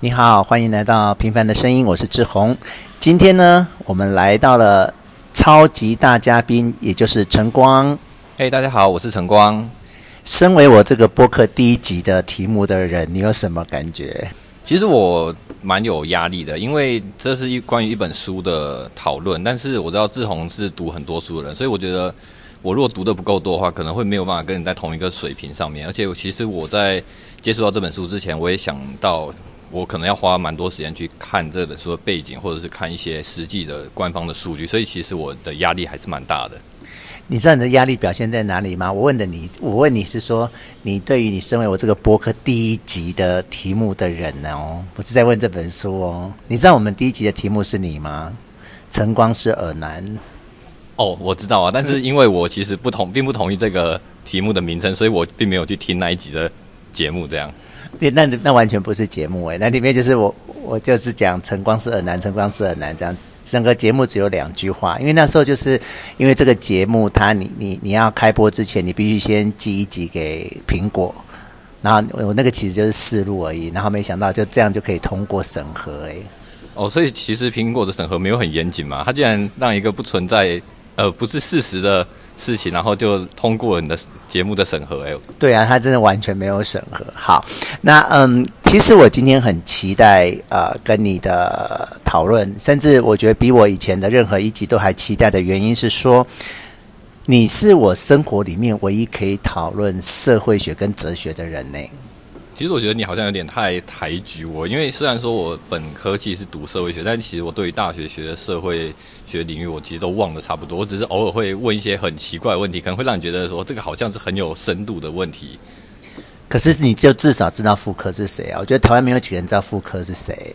你好，欢迎来到《平凡的声音》，我是志宏。今天呢，我们来到了超级大嘉宾，也就是晨光。嘿，hey, 大家好，我是晨光。身为我这个播客第一集的题目的人，你有什么感觉？其实我蛮有压力的，因为这是一关于一本书的讨论。但是我知道志宏是读很多书的人，所以我觉得我如果读的不够多的话，可能会没有办法跟你在同一个水平上面。而且，其实我在接触到这本书之前，我也想到。我可能要花蛮多时间去看这本书的背景，或者是看一些实际的官方的数据，所以其实我的压力还是蛮大的。你知道你的压力表现在哪里吗？我问的你，我问你是说，你对于你身为我这个播客第一集的题目的人呢？哦，不是在问这本书哦。你知道我们第一集的题目是你吗？晨光是耳男。哦，我知道啊，但是因为我其实不同，并不同意这个题目的名称，所以我并没有去听那一集的节目，这样。那那完全不是节目诶，那里面就是我我就是讲晨光是很难，晨光是很难这样，整个节目只有两句话，因为那时候就是因为这个节目它你你你要开播之前，你必须先寄一集给苹果，然后我那个其实就是试录而已，然后没想到就这样就可以通过审核诶。哦，所以其实苹果的审核没有很严谨嘛，它竟然让一个不存在呃不是事实的。事情，然后就通过你的节目的审核。哎，对啊，他真的完全没有审核。好，那嗯，其实我今天很期待呃跟你的讨论，甚至我觉得比我以前的任何一集都还期待的原因是说，你是我生活里面唯一可以讨论社会学跟哲学的人呢。其实我觉得你好像有点太抬举我，因为虽然说我本科其实是读社会学，但其实我对于大学学的社会学领域，我其实都忘得差不多。我只是偶尔会问一些很奇怪的问题，可能会让你觉得说这个好像是很有深度的问题。可是你就至少知道傅科是谁啊？我觉得台湾没有几个人知道傅科是谁。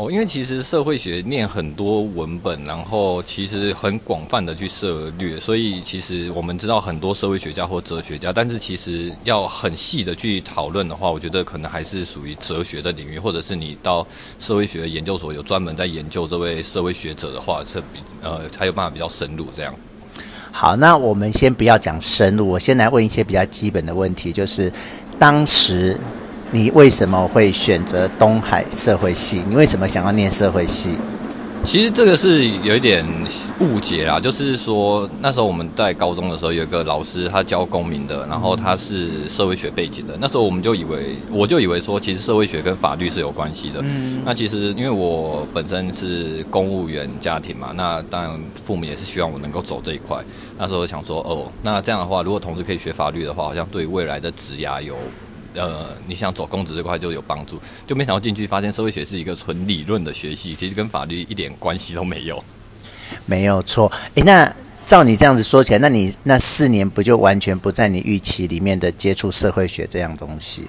哦，因为其实社会学念很多文本，然后其实很广泛的去涉略，所以其实我们知道很多社会学家或哲学家，但是其实要很细的去讨论的话，我觉得可能还是属于哲学的领域，或者是你到社会学研究所有专门在研究这位社会学者的话，这比呃才有办法比较深入这样。好，那我们先不要讲深入，我先来问一些比较基本的问题，就是当时。你为什么会选择东海社会系？你为什么想要念社会系？其实这个是有一点误解啦，就是说那时候我们在高中的时候有一个老师，他教公民的，然后他是社会学背景的。那时候我们就以为，我就以为说，其实社会学跟法律是有关系的。嗯。那其实因为我本身是公务员家庭嘛，那当然父母也是希望我能够走这一块。那时候想说，哦，那这样的话，如果同时可以学法律的话，好像对未来的职涯有。呃，你想走公职这块就有帮助，就没想到进去发现社会学是一个纯理论的学习，其实跟法律一点关系都没有。没有错，诶，那照你这样子说起来，那你那四年不就完全不在你预期里面的接触社会学这样东西？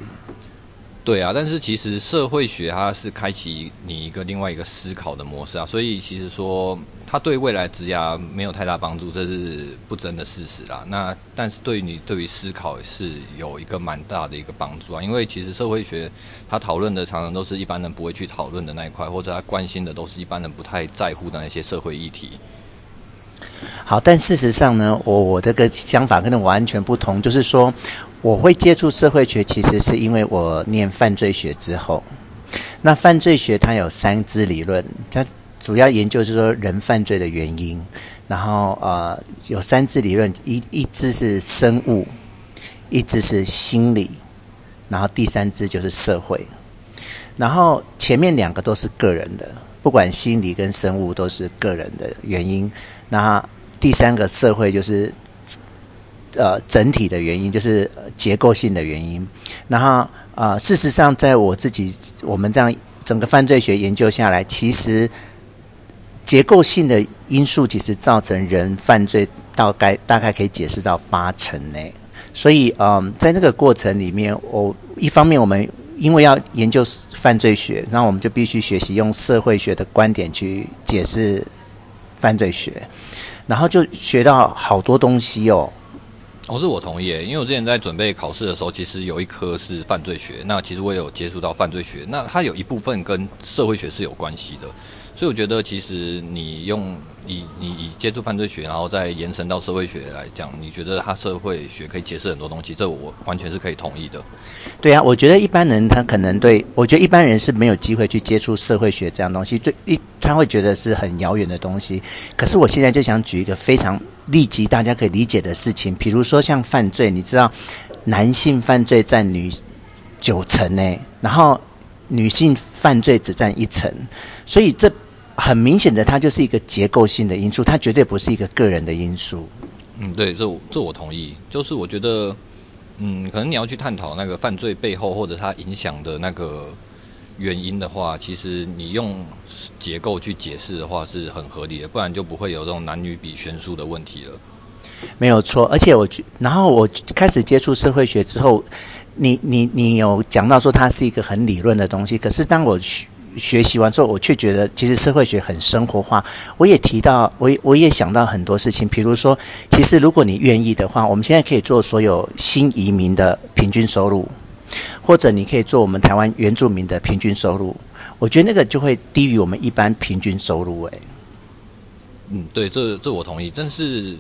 对啊，但是其实社会学它是开启你一个另外一个思考的模式啊，所以其实说它对未来职涯没有太大帮助，这是不争的事实啦。那但是对你对于思考是有一个蛮大的一个帮助啊，因为其实社会学它讨论的常常都是一般人不会去讨论的那一块，或者他关心的都是一般人不太在乎的那些社会议题。好，但事实上呢，我我这个想法跟你完全不同，就是说。我会接触社会学，其实是因为我念犯罪学之后。那犯罪学它有三支理论，它主要研究就是说人犯罪的原因。然后呃，有三支理论，一一支是生物，一支是心理，然后第三支就是社会。然后前面两个都是个人的，不管心理跟生物都是个人的原因。那第三个社会就是。呃，整体的原因就是结构性的原因。然后，呃，事实上，在我自己我们这样整个犯罪学研究下来，其实结构性的因素其实造成人犯罪，大概大概可以解释到八成呢。所以，嗯、在那个过程里面，我一方面我们因为要研究犯罪学，那我们就必须学习用社会学的观点去解释犯罪学，然后就学到好多东西哦。我、哦、是我同意，因为我之前在准备考试的时候，其实有一科是犯罪学，那其实我也有接触到犯罪学，那它有一部分跟社会学是有关系的，所以我觉得其实你用以你以接触犯罪学，然后再延伸到社会学来讲，你觉得他社会学可以解释很多东西，这我完全是可以同意的。对啊，我觉得一般人他可能对，我觉得一般人是没有机会去接触社会学这样东西，对一他会觉得是很遥远的东西。可是我现在就想举一个非常立即大家可以理解的事情，比如说像犯罪，你知道男性犯罪占女九成呢，然后女性犯罪只占一成，所以这。很明显的，它就是一个结构性的因素，它绝对不是一个个人的因素。嗯，对，这这我同意。就是我觉得，嗯，可能你要去探讨那个犯罪背后或者它影响的那个原因的话，其实你用结构去解释的话是很合理的，不然就不会有这种男女比悬殊的问题了。没有错，而且我，然后我开始接触社会学之后，你你你有讲到说它是一个很理论的东西，可是当我去。学习完之后，我却觉得其实社会学很生活化。我也提到，我我也想到很多事情，比如说，其实如果你愿意的话，我们现在可以做所有新移民的平均收入，或者你可以做我们台湾原住民的平均收入。我觉得那个就会低于我们一般平均收入。诶，嗯，对，这这我同意。但是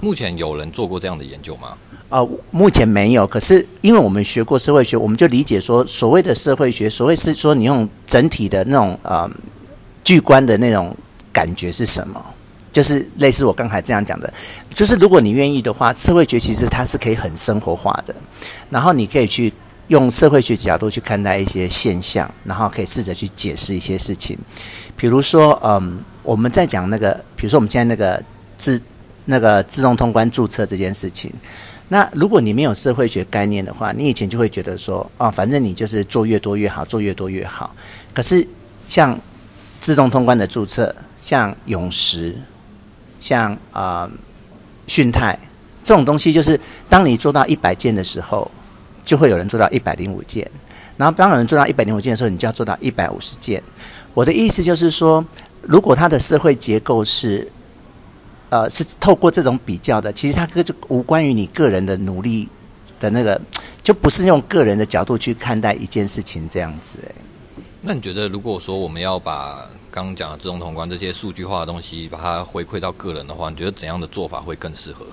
目前有人做过这样的研究吗？啊、目前没有。可是，因为我们学过社会学，我们就理解说，所谓的社会学，所谓是说你用整体的那种呃，巨观的那种感觉是什么？就是类似我刚才这样讲的，就是如果你愿意的话，社会学其实它是可以很生活化的。然后你可以去用社会学角度去看待一些现象，然后可以试着去解释一些事情。比如说，嗯、我们在讲那个，比如说我们现在那个自那个自动通关注册这件事情。那如果你没有社会学概念的话，你以前就会觉得说，啊，反正你就是做越多越好，做越多越好。可是像自动通关的注册，像永实，像啊讯泰这种东西，就是当你做到一百件的时候，就会有人做到一百零五件，然后当有人做到一百零五件的时候，你就要做到一百五十件。我的意思就是说，如果它的社会结构是。呃，是透过这种比较的，其实它就无关于你个人的努力的那个，就不是用个人的角度去看待一件事情这样子。哎，那你觉得，如果说我们要把刚刚讲的自动通关这些数据化的东西，把它回馈到个人的话，你觉得怎样的做法会更适合？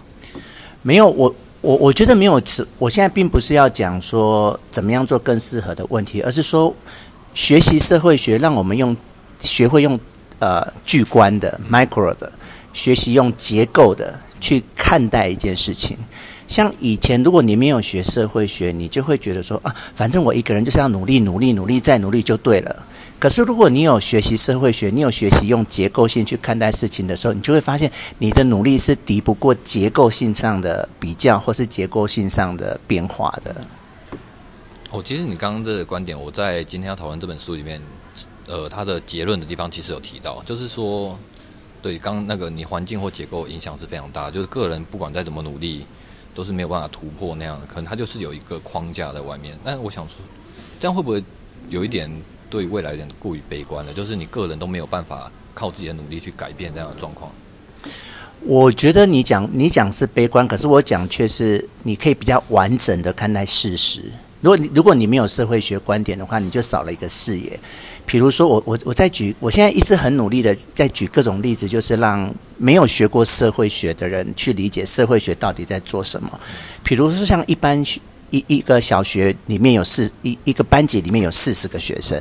没有，我我我觉得没有，我现在并不是要讲说怎么样做更适合的问题，而是说学习社会学，让我们用学会用呃巨观的 micro 的。学习用结构的去看待一件事情，像以前如果你没有学社会学，你就会觉得说啊，反正我一个人就是要努力、努力、努力再努力就对了。可是如果你有学习社会学，你有学习用结构性去看待事情的时候，你就会发现你的努力是敌不过结构性上的比较，或是结构性上的变化的。哦，其实你刚刚这个观点，我在今天要讨论这本书里面，呃，它的结论的地方其实有提到，就是说。对，刚那个你环境或结构影响是非常大，就是个人不管再怎么努力，都是没有办法突破那样的，可能他就是有一个框架在外面。但我想说，这样会不会有一点对未来有点过于悲观了？就是你个人都没有办法靠自己的努力去改变这样的状况。我觉得你讲你讲是悲观，可是我讲却是你可以比较完整的看待事实。如果你如果你没有社会学观点的话，你就少了一个视野。比如说我，我我我在举，我现在一直很努力的在举各种例子，就是让没有学过社会学的人去理解社会学到底在做什么。比如说，像一般一一个小学里面有四一一个班级里面有四十个学生，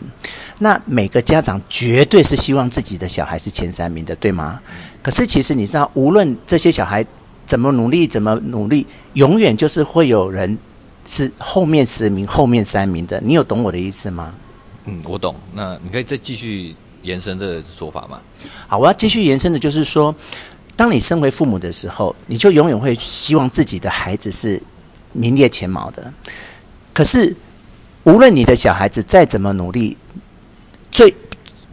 那每个家长绝对是希望自己的小孩是前三名的，对吗？可是其实你知道，无论这些小孩怎么努力，怎么努力，永远就是会有人。是后面十名、后面三名的，你有懂我的意思吗？嗯，我懂。那你可以再继续延伸这个说法吗？好，我要继续延伸的，就是说，当你身为父母的时候，你就永远会希望自己的孩子是名列前茅的。可是，无论你的小孩子再怎么努力，最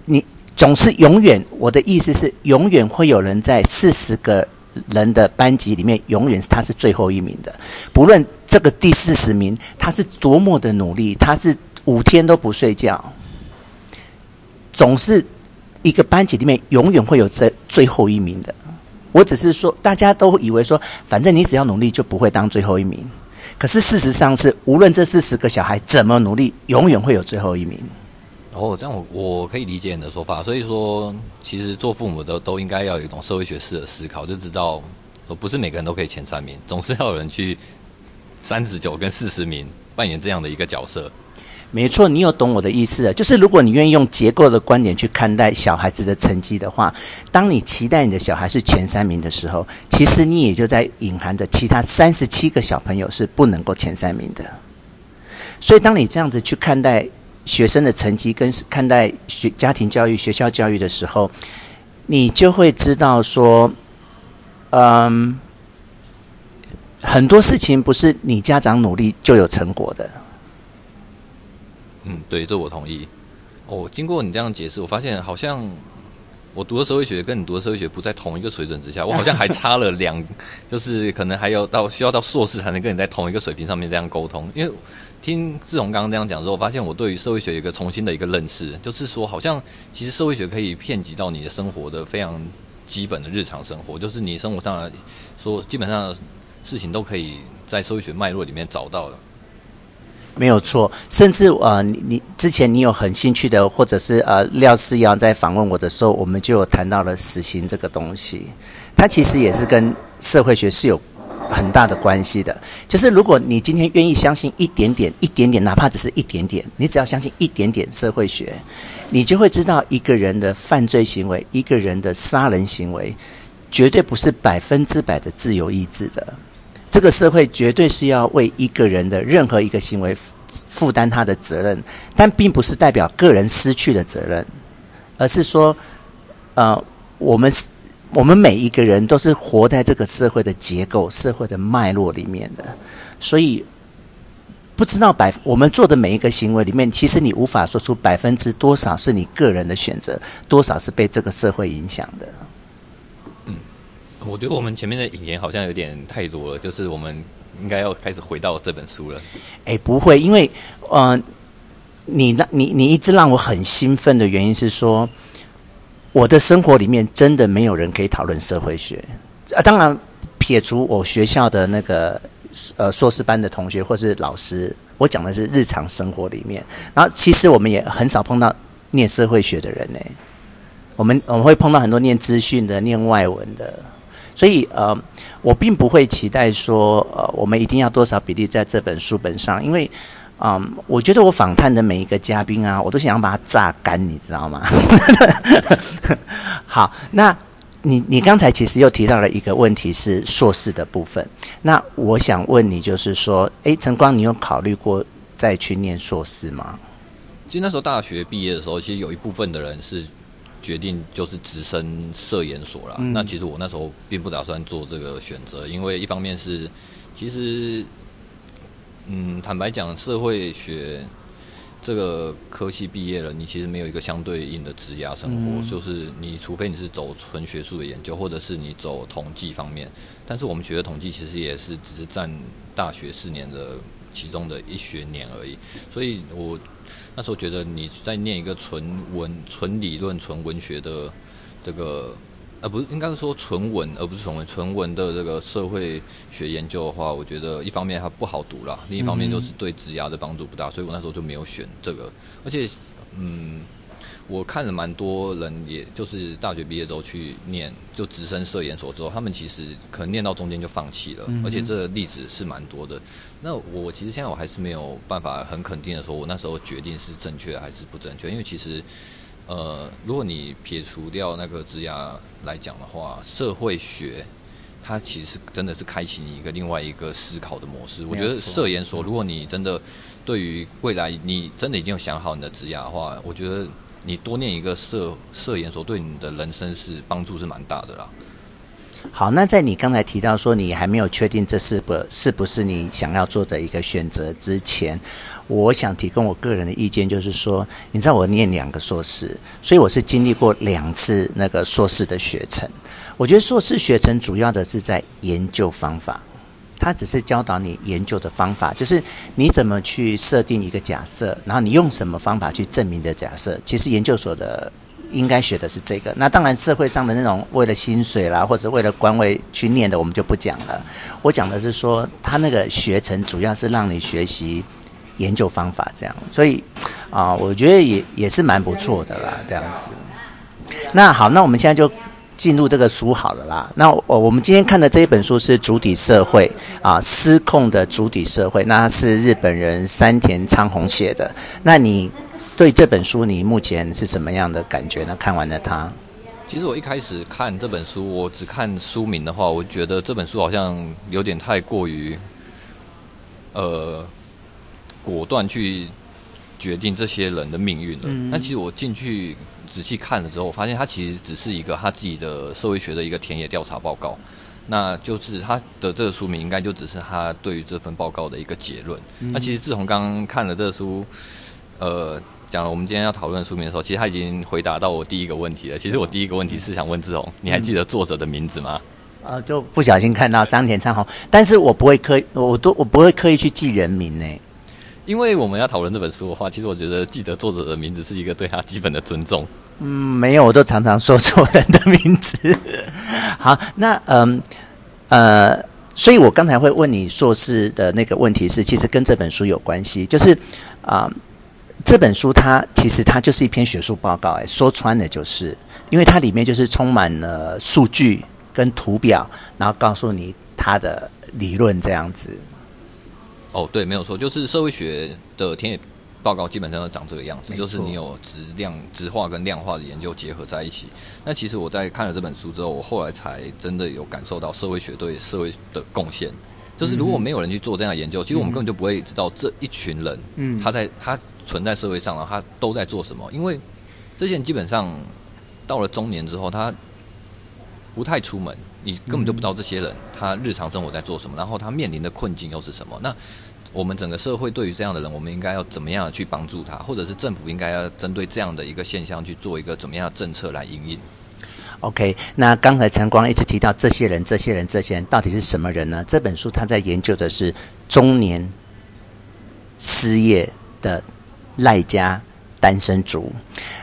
你总是永远，我的意思是，永远会有人在四十个人的班级里面，永远是他是最后一名的，不论。这个第四十名，他是多么的努力，他是五天都不睡觉，总是一个班级里面永远会有这最后一名的。我只是说，大家都以为说，反正你只要努力就不会当最后一名。可是事实上是，无论这四十个小孩怎么努力，永远会有最后一名。哦，这样我我可以理解你的说法。所以说，其实做父母的都应该要有一种社会学式的思考，就知道，不是每个人都可以前三名，总是要有人去三十九跟四十名扮演这样的一个角色。没错，你有懂我的意思。就是如果你愿意用结构的观点去看待小孩子的成绩的话，当你期待你的小孩是前三名的时候，其实你也就在隐含着其他三十七个小朋友是不能够前三名的。所以，当你这样子去看待学生的成绩，跟看待学家庭教育、学校教育的时候，你就会知道说，嗯，很多事情不是你家长努力就有成果的。嗯，对，这我同意。哦，经过你这样解释，我发现好像我读的社会学跟你读的社会学不在同一个水准之下，我好像还差了两，就是可能还要到需要到硕士才能跟你在同一个水平上面这样沟通。因为听志宏刚刚这样讲之后，我发现我对于社会学有一个重新的一个认识，就是说，好像其实社会学可以遍及到你的生活的非常基本的日常生活，就是你生活上说基本上事情都可以在社会学脉络里面找到的。没有错，甚至呃，你你之前你有很兴趣的，或者是呃，廖思瑶在访问我的时候，我们就有谈到了死刑这个东西，它其实也是跟社会学是有很大的关系的。就是如果你今天愿意相信一点点、一点点，哪怕只是一点点，你只要相信一点点社会学，你就会知道一个人的犯罪行为、一个人的杀人行为，绝对不是百分之百的自由意志的。这个社会绝对是要为一个人的任何一个行为负担他的责任，但并不是代表个人失去的责任，而是说，呃，我们我们每一个人都是活在这个社会的结构、社会的脉络里面的，所以不知道百我们做的每一个行为里面，其实你无法说出百分之多少是你个人的选择，多少是被这个社会影响的。我觉得我们前面的引言好像有点太多了，就是我们应该要开始回到这本书了。哎，不会，因为呃，你那你你一直让我很兴奋的原因是说，我的生活里面真的没有人可以讨论社会学啊。当然，撇除我学校的那个呃硕士班的同学或是老师，我讲的是日常生活里面。然后，其实我们也很少碰到念社会学的人呢。我们我们会碰到很多念资讯的、念外文的。所以，呃，我并不会期待说，呃，我们一定要多少比例在这本书本上，因为，嗯、我觉得我访谈的每一个嘉宾啊，我都想要把它榨干，你知道吗？好，那你你刚才其实又提到了一个问题，是硕士的部分。那我想问你，就是说，诶，晨光，你有考虑过再去念硕士吗？其实那时候大学毕业的时候，其实有一部分的人是。决定就是直升社研所了。嗯。那其实我那时候并不打算做这个选择，因为一方面是，其实，嗯，坦白讲，社会学这个科系毕业了，你其实没有一个相对应的职涯生活。嗯。就是你除非你是走纯学术的研究，或者是你走统计方面。但是我们学的统计其实也是只是占大学四年的其中的一学年而已。所以我。那时候觉得你在念一个纯文、纯理论、纯文学的这个，呃，不是应该是说纯文，而不是纯文，纯文的这个社会学研究的话，我觉得一方面它不好读啦，另一方面就是对职涯的帮助不大，所以我那时候就没有选这个，而且，嗯。我看了蛮多人，也就是大学毕业之后去念，就直升社研所之后，他们其实可能念到中间就放弃了，而且这个例子是蛮多的。那我其实现在我还是没有办法很肯定的说，我那时候决定是正确还是不正确，因为其实，呃，如果你撇除掉那个职涯来讲的话，社会学它其实真的是开启你一个另外一个思考的模式。我觉得社研所，如果你真的对于未来你真的已经有想好你的职涯的话，我觉得。你多念一个社社研所，对你的人生是帮助是蛮大的啦。好，那在你刚才提到说你还没有确定这是不是不是你想要做的一个选择之前，我想提供我个人的意见，就是说，你知道我念两个硕士，所以我是经历过两次那个硕士的学程。我觉得硕士学程主要的是在研究方法。他只是教导你研究的方法，就是你怎么去设定一个假设，然后你用什么方法去证明的假设。其实研究所的应该学的是这个。那当然，社会上的那种为了薪水啦，或者为了官位去念的，我们就不讲了。我讲的是说，他那个学程主要是让你学习研究方法这样。所以，啊，我觉得也也是蛮不错的啦，这样子。那好，那我们现在就进入这个书好了啦。那我我们今天看的这一本书是《主体社会》啊，失控的主体社会，那是日本人山田昌宏写的。那你对这本书，你目前是什么样的感觉呢？看完了它。其实我一开始看这本书，我只看书名的话，我觉得这本书好像有点太过于，呃，果断去决定这些人的命运了。嗯。但其实我进去仔细看了之后，我发现他其实只是一个他自己的社会学的一个田野调查报告。那就是他的这个书名应该就只是他对于这份报告的一个结论。嗯。那其实自从刚刚看了这个书，呃。讲了我们今天要讨论的书名的时候，其实他已经回答到我第一个问题了。其实我第一个问题是想问志宏，你还记得作者的名字吗？呃，就不小心看到山田昌宏，但是我不会刻意，我都我不会刻意去记人名呢。因为我们要讨论这本书的话，其实我觉得记得作者的名字是一个对他基本的尊重。嗯，没有，我都常常说错人的名字。好，那嗯呃，所以我刚才会问你硕士的那个问题是，其实跟这本书有关系，就是啊。这本书它其实它就是一篇学术报告，哎，说穿了就是，因为它里面就是充满了数据跟图表，然后告诉你它的理论这样子。哦，对，没有错，就是社会学的田野报告基本上都长这个样子，就是你有质量、质化跟量化的研究结合在一起。那其实我在看了这本书之后，我后来才真的有感受到社会学对社会的贡献。就是如果没有人去做这样的研究，其实我们根本就不会知道这一群人，嗯，他在他存在社会上，然后他都在做什么。因为这些人基本上到了中年之后，他不太出门，你根本就不知道这些人他日常生活在做什么，然后他面临的困境又是什么。那我们整个社会对于这样的人，我们应该要怎么样去帮助他，或者是政府应该要针对这样的一个现象去做一个怎么样的政策来因应。OK，那刚才晨光一直提到这些人，这些人，这些人到底是什么人呢？这本书他在研究的是中年失业的赖家单身族。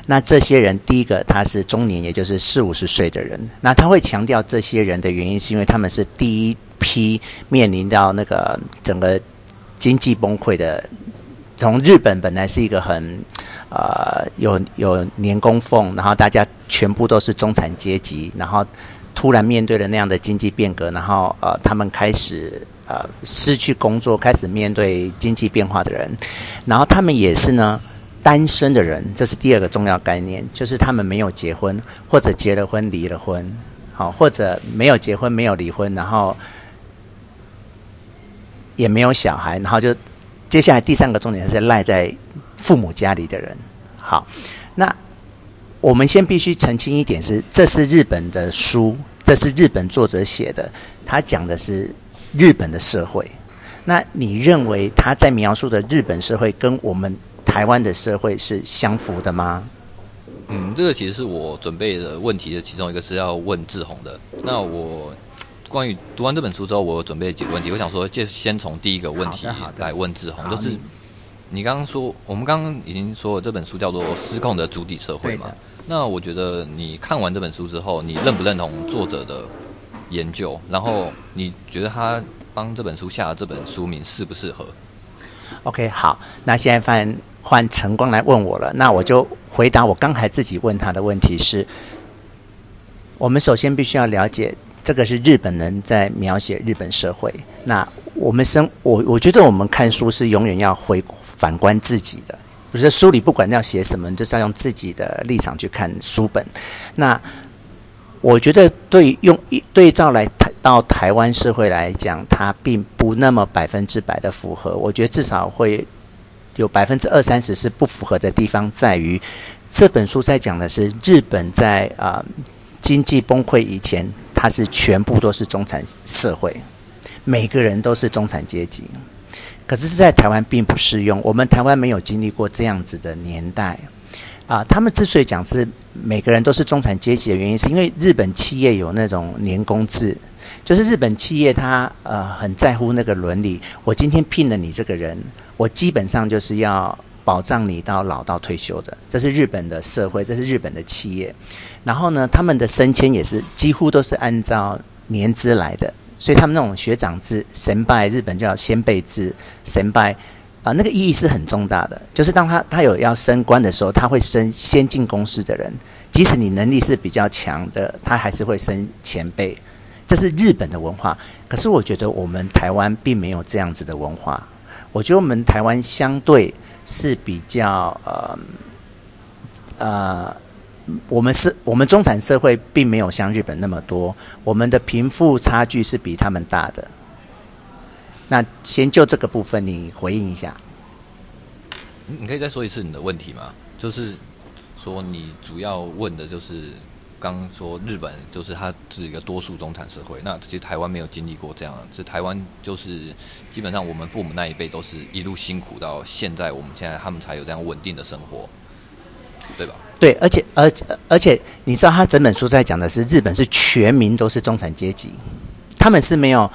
那这些人，第一个他是中年，也就是四五十岁的人。那他会强调这些人的原因，是因为他们是第一批面临到那个整个经济崩溃的。从日本本来是一个很。呃，有有年功俸，然后大家全部都是中产阶级，然后突然面对了那样的经济变革，然后呃，他们开始呃失去工作，开始面对经济变化的人，然后他们也是呢单身的人，这是第二个重要概念，就是他们没有结婚，或者结了婚离了婚，好，或者没有结婚没有离婚，然后也没有小孩，然后就接下来第三个重点是赖在。父母家里的人，好，那我们先必须澄清一点是，这是日本的书，这是日本作者写的，他讲的是日本的社会。那你认为他在描述的日本社会跟我们台湾的社会是相符的吗？嗯，这个其实是我准备的问题的其中一个是要问志宏的。那我关于读完这本书之后，我准备几个问题，我想说就先从第一个问题来问志宏，就是。你刚刚说，我们刚刚已经说了，这本书叫做《失控的主体社会》嘛？那我觉得你看完这本书之后，你认不认同作者的研究？然后你觉得他帮这本书下的这本书名适不适合？OK，好，那现在换换晨光来问我了，那我就回答我刚才自己问他的问题是：我们首先必须要了解，这个是日本人在描写日本社会。那我们生我我觉得我们看书是永远要回。反观自己的，不是书里不管要写什么，就是要用自己的立场去看书本。那我觉得对用对照来台到台湾社会来讲，它并不那么百分之百的符合。我觉得至少会有百分之二三十是不符合的地方，在于这本书在讲的是日本在啊、经济崩溃以前，它是全部都是中产社会，每个人都是中产阶级。可是，在台湾并不适用。我们台湾没有经历过这样子的年代啊。他们之所以讲是每个人都是中产阶级的原因，是因为日本企业有那种年工制，就是日本企业它呃很在乎那个伦理。我今天聘了你这个人，我基本上就是要保障你到老到退休的。这是日本的社会，这是日本的企业。然后呢，他们的升迁也是几乎都是按照年资来的。所以他们那种学长制、先拜，日本叫先辈制、先拜，啊、那个意义是很重大的。就是当他他有要升官的时候，他会升先进公司的人，即使你能力是比较强的，他还是会升前辈。这是日本的文化。可是我觉得我们台湾并没有这样子的文化。我觉得我们台湾相对是比较呃呃，我们是我们中产社会并没有像日本那么多，我们的贫富差距是比他们大的。那先就这个部分，你回应一下。你可以再说一次你的问题吗？就是说你主要问的就是刚刚说日本，就是它是一个多数中产社会。那其实台湾没有经历过这样，是台湾就是基本上我们父母那一辈都是一路辛苦到现在，我们现在他们才有这样稳定的生活，对吧？对，而且而而且你知道，他整本书在讲的是日本是全民都是中产阶级，他们是没有。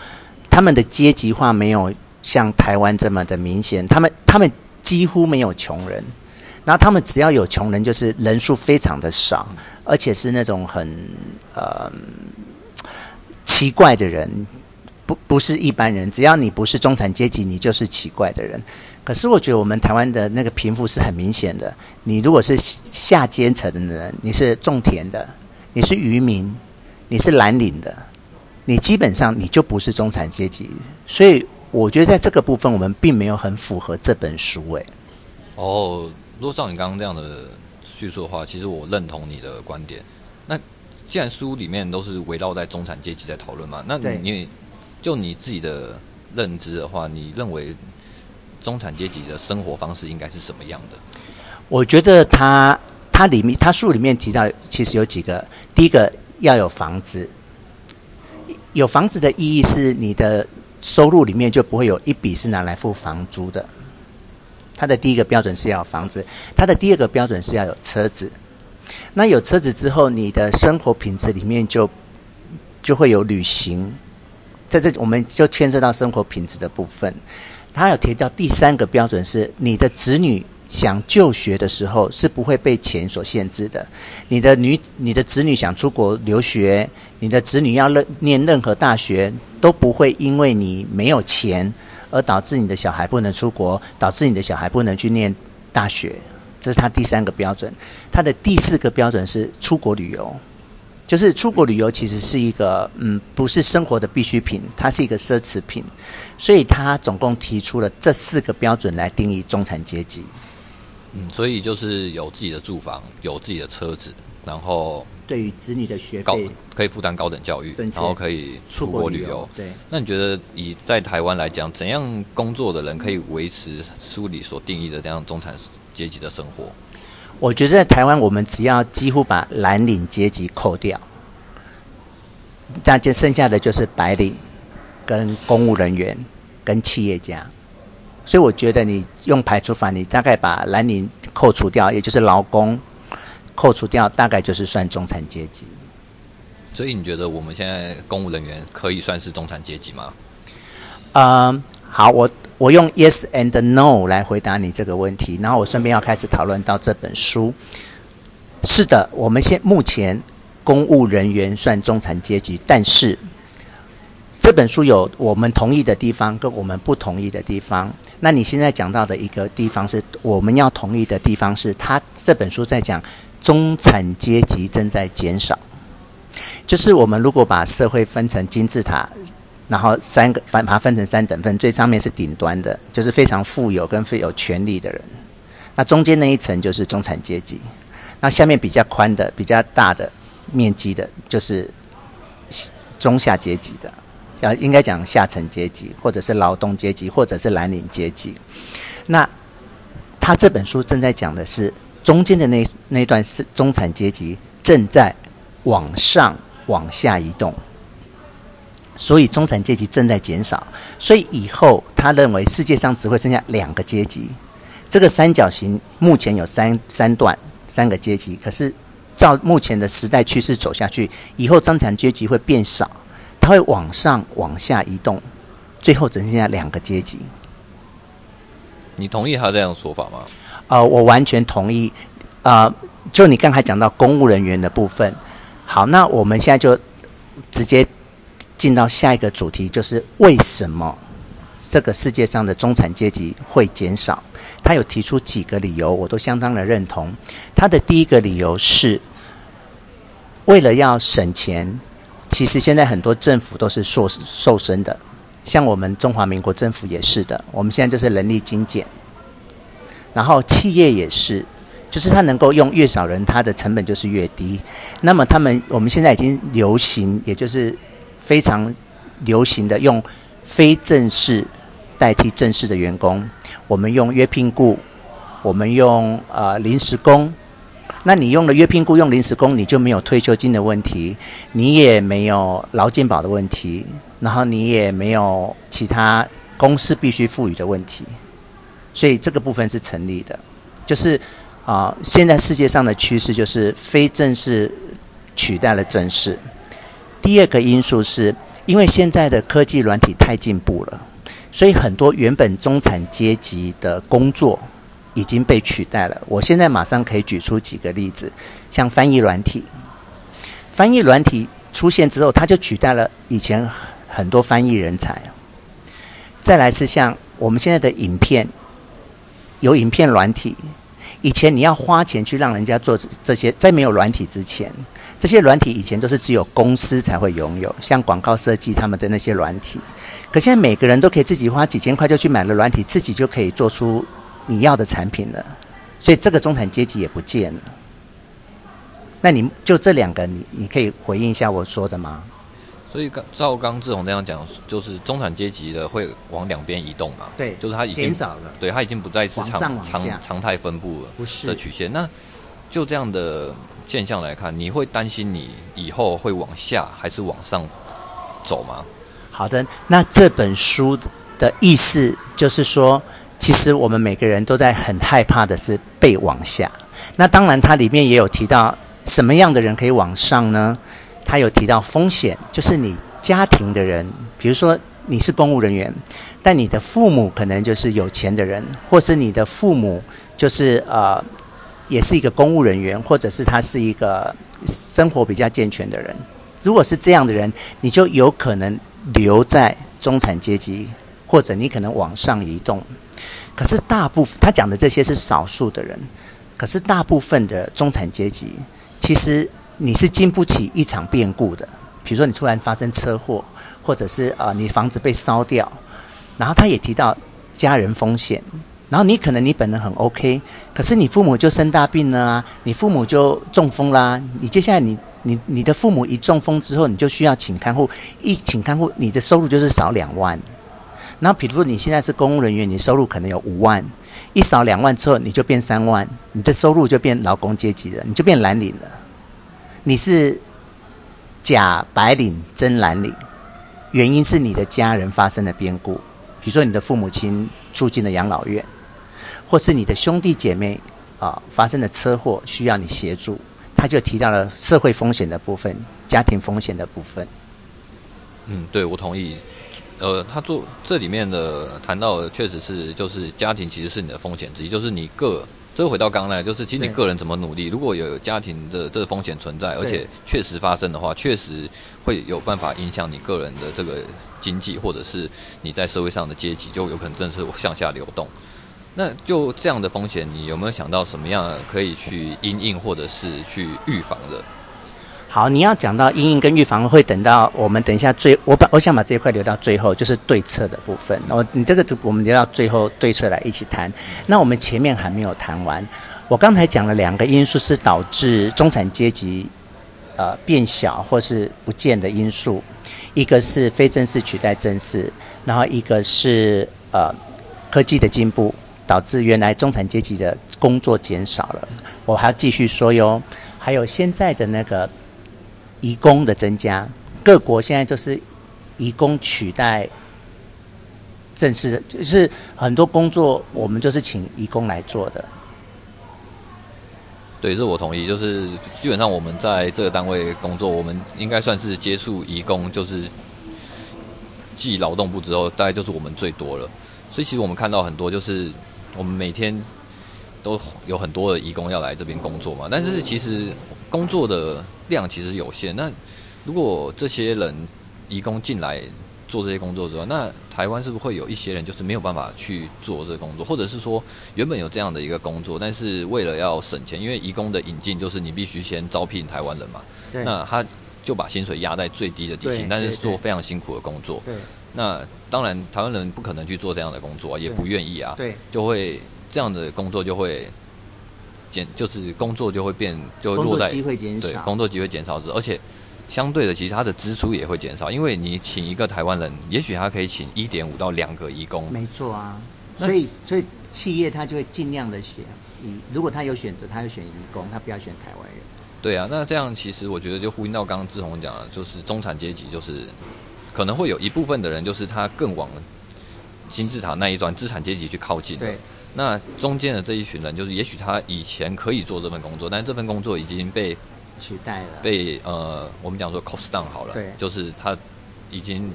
他们的阶级化没有像台湾这么的明显，他们他们几乎没有穷人，然后他们只要有穷人，就是人数非常的少，而且是那种很呃奇怪的人，不不是一般人，只要你不是中产阶级，你就是奇怪的人。可是我觉得我们台湾的那个贫富是很明显的，你如果是下阶层的人，你是种田的，你是渔民，你是蓝领的。你基本上你就不是中产阶级，所以我觉得在这个部分我们并没有很符合这本书。诶，哦，如果照你刚刚这样的叙述的话，其实我认同你的观点。那既然书里面都是围绕在中产阶级在讨论嘛，那你就你自己的认知的话，你认为中产阶级的生活方式应该是什么样的？我觉得他他里面他书里面提到，其实有几个，第一个要有房子。有房子的意义是，你的收入里面就不会有一笔是拿来付房租的。他的第一个标准是要房子，他的第二个标准是要有车子。那有车子之后，你的生活品质里面就就会有旅行，在这我们就牵涉到生活品质的部分。他有提到第三个标准是，你的子女。想就学的时候是不会被钱所限制的。你的女、你的子女想出国留学，你的子女要任念任何大学，都不会因为你没有钱而导致你的小孩不能出国，导致你的小孩不能去念大学。这是他第三个标准。他的第四个标准是出国旅游，就是出国旅游其实是一个嗯，不是生活的必需品，它是一个奢侈品。所以他总共提出了这四个标准来定义中产阶级。嗯，所以就是有自己的住房，有自己的车子，然后对于子女的学费可以负担高等教育，然后可以出国旅游。对，那你觉得以在台湾来讲，怎样工作的人可以维持书里所定义的这样中产阶级的生活？我觉得在台湾，我们只要几乎把蓝领阶级扣掉，那就剩下的就是白领、跟公务人员、跟企业家。所以我觉得你用排除法，你大概把蓝领扣除掉，也就是劳工扣除掉，大概就是算中产阶级。所以你觉得我们现在公务人员可以算是中产阶级吗？嗯，好，我我用 yes and no 来回答你这个问题，然后我顺便要开始讨论到这本书。是的，我们现目前公务人员算中产阶级，但是这本书有我们同意的地方跟我们不同意的地方。那你现在讲到的一个地方是我们要同意的地方，是他这本书在讲中产阶级正在减少，就是我们如果把社会分成金字塔，然后三个把它分成三等份，最上面是顶端的，就是非常富有跟非有权力的人，那中间那一层就是中产阶级，那下面比较宽的、比较大的面积的，就是中下阶级的。要应该讲下层阶级，或者是劳动阶级，或者是蓝领阶级。那他这本书正在讲的是中间的那那段是中产阶级正在往上往下移动，所以中产阶级正在减少。所以以后他认为世界上只会剩下两个阶级。这个三角形目前有三三段三个阶级，可是照目前的时代趋势走下去，以后中产阶级会变少。它会往上、往下移动，最后只剩下两个阶级。你同意他这样说法吗？呃，我完全同意。呃，就你刚才讲到公务人员的部分，好，那我们现在就直接进到下一个主题，就是为什么这个世界上的中产阶级会减少？他有提出几个理由，我都相当的认同。他的第一个理由是，为了要省钱，其实现在很多政府都是瘦瘦身的，像我们中华民国政府也是的。我们现在就是人力精简，然后企业也是，就是他能够用越少人，他的成本就是越低。那么他们我们现在已经流行，也就是非常流行的用非正式代替正式的员工，我们用约聘雇，我们用呃临时工。那你用了约聘雇用临时工，你就没有退休金的问题，你也没有劳健保的问题，然后你也没有其他公司必须赋予的问题，所以这个部分是成立的。就是啊、现在世界上的趋势就是非正式取代了正式。第二个因素是因为现在的科技软体太进步了，所以很多原本中产阶级的工作。已经被取代了。我现在马上可以举出几个例子，像翻译软体，翻译软体出现之后，它就取代了以前很多翻译人才。再来是像我们现在的影片，有影片软体，以前你要花钱去让人家做这些，在没有软体之前，这些软体以前都是只有公司才会拥有，像广告设计他们的那些软体。可现在每个人都可以自己花几千块就去买了软体，自己就可以做出。你要的产品了，所以这个中产阶级也不见了。那你就这两个，你你可以回应一下我说的吗？所以刚照刚志宏那样讲，就是中产阶级的会往两边移动嘛？对，就是它已经减少了，对，它已经不再是常常常态分布了的曲线。那就这样的现象来看，你会担心你以后会往下还是往上走吗？好的，那这本书的意思就是说。其实我们每个人都在很害怕的是被往下。那当然，它里面也有提到什么样的人可以往上呢？他有提到风险，就是你家庭的人，比如说你是公务人员，但你的父母可能就是有钱的人，或是你的父母就是呃，也是一个公务人员，或者是他是一个生活比较健全的人。如果是这样的人，你就有可能留在中产阶级，或者你可能往上移动。可是大部分他讲的这些是少数的人，可是大部分的中产阶级，其实你是经不起一场变故的。比如说你突然发生车祸，或者是啊、呃、你房子被烧掉，然后他也提到家人风险，然后你可能你本人很 OK，可是你父母就生大病了啊，你父母就中风啦，你接下来你你你的父母一中风之后，你就需要请看护，一请看护，你的收入就是少两万。那比如说你现在是公务人员，你收入可能有五万，一少两万之后你就变三万，你的收入就变劳工阶级了，你就变蓝领了。你是假白领真蓝领，原因是你的家人发生了变故，比如说你的父母亲住进了养老院，或是你的兄弟姐妹啊发生了车祸需要你协助，他就提到了社会风险的部分、家庭风险的部分。嗯，对，我同意。呃，他做这里面的谈到的确实是，就是家庭其实是你的风险之一，就是你个，这回到刚才，就是其实你个人怎么努力，如果有家庭的这个风险存在，而且确实发生的话，确实会有办法影响你个人的这个经济，或者是你在社会上的阶级，就有可能真的是向下流动。那就这样的风险，你有没有想到什么样可以去因应，或者是去预防的？好，你要讲到阴影跟预防，会等到我们等一下最，我把我想把这一块留到最后，就是对策的部分。我你这个我们留到最后对策来一起谈。那我们前面还没有谈完，我刚才讲了两个因素是导致中产阶级呃变小或是不见的因素，一个是非正式取代正式，然后一个是呃科技的进步导致原来中产阶级的工作减少了。我还要继续说哟，还有现在的那个。移工的增加，各国现在就是移工取代正式的，就是很多工作我们就是请移工来做的。对，这我同意。就是基本上我们在这个单位工作，我们应该算是接触移工，就是继劳动部之后，大概就是我们最多了。所以其实我们看到很多，就是我们每天都有很多的移工要来这边工作嘛。但是其实工作的量其实有限，那如果这些人移工进来做这些工作之后，那台湾是不是会有一些人就是没有办法去做这个工作，或者是说原本有这样的一个工作，但是为了要省钱，因为移工的引进就是你必须先招聘台湾人嘛，那他就把薪水压在最低的底薪，但是做非常辛苦的工作。对，那当然台湾人不可能去做这样的工作，也不愿意啊。对，就会这样的工作就会减，就是工作就会变，就会落在机会减少，对，工作机会减少，而且。相对的，其实他的支出也会减少，因为你请一个台湾人，也许他可以请一点五到两个义工。没错啊，所以所以企业他就会尽量的选，如果他有选择，他会选义工，他不要选台湾人。对啊，那这样其实我觉得就呼应到刚刚志宏讲的，就是中产阶级，就是可能会有一部分的人，就是他更往金字塔那一端资产阶级去靠近。对，那中间的这一群人，就是也许他以前可以做这份工作，但是这份工作已经被。取代了，被呃，我们讲说 cost down 好了，对，就是他已经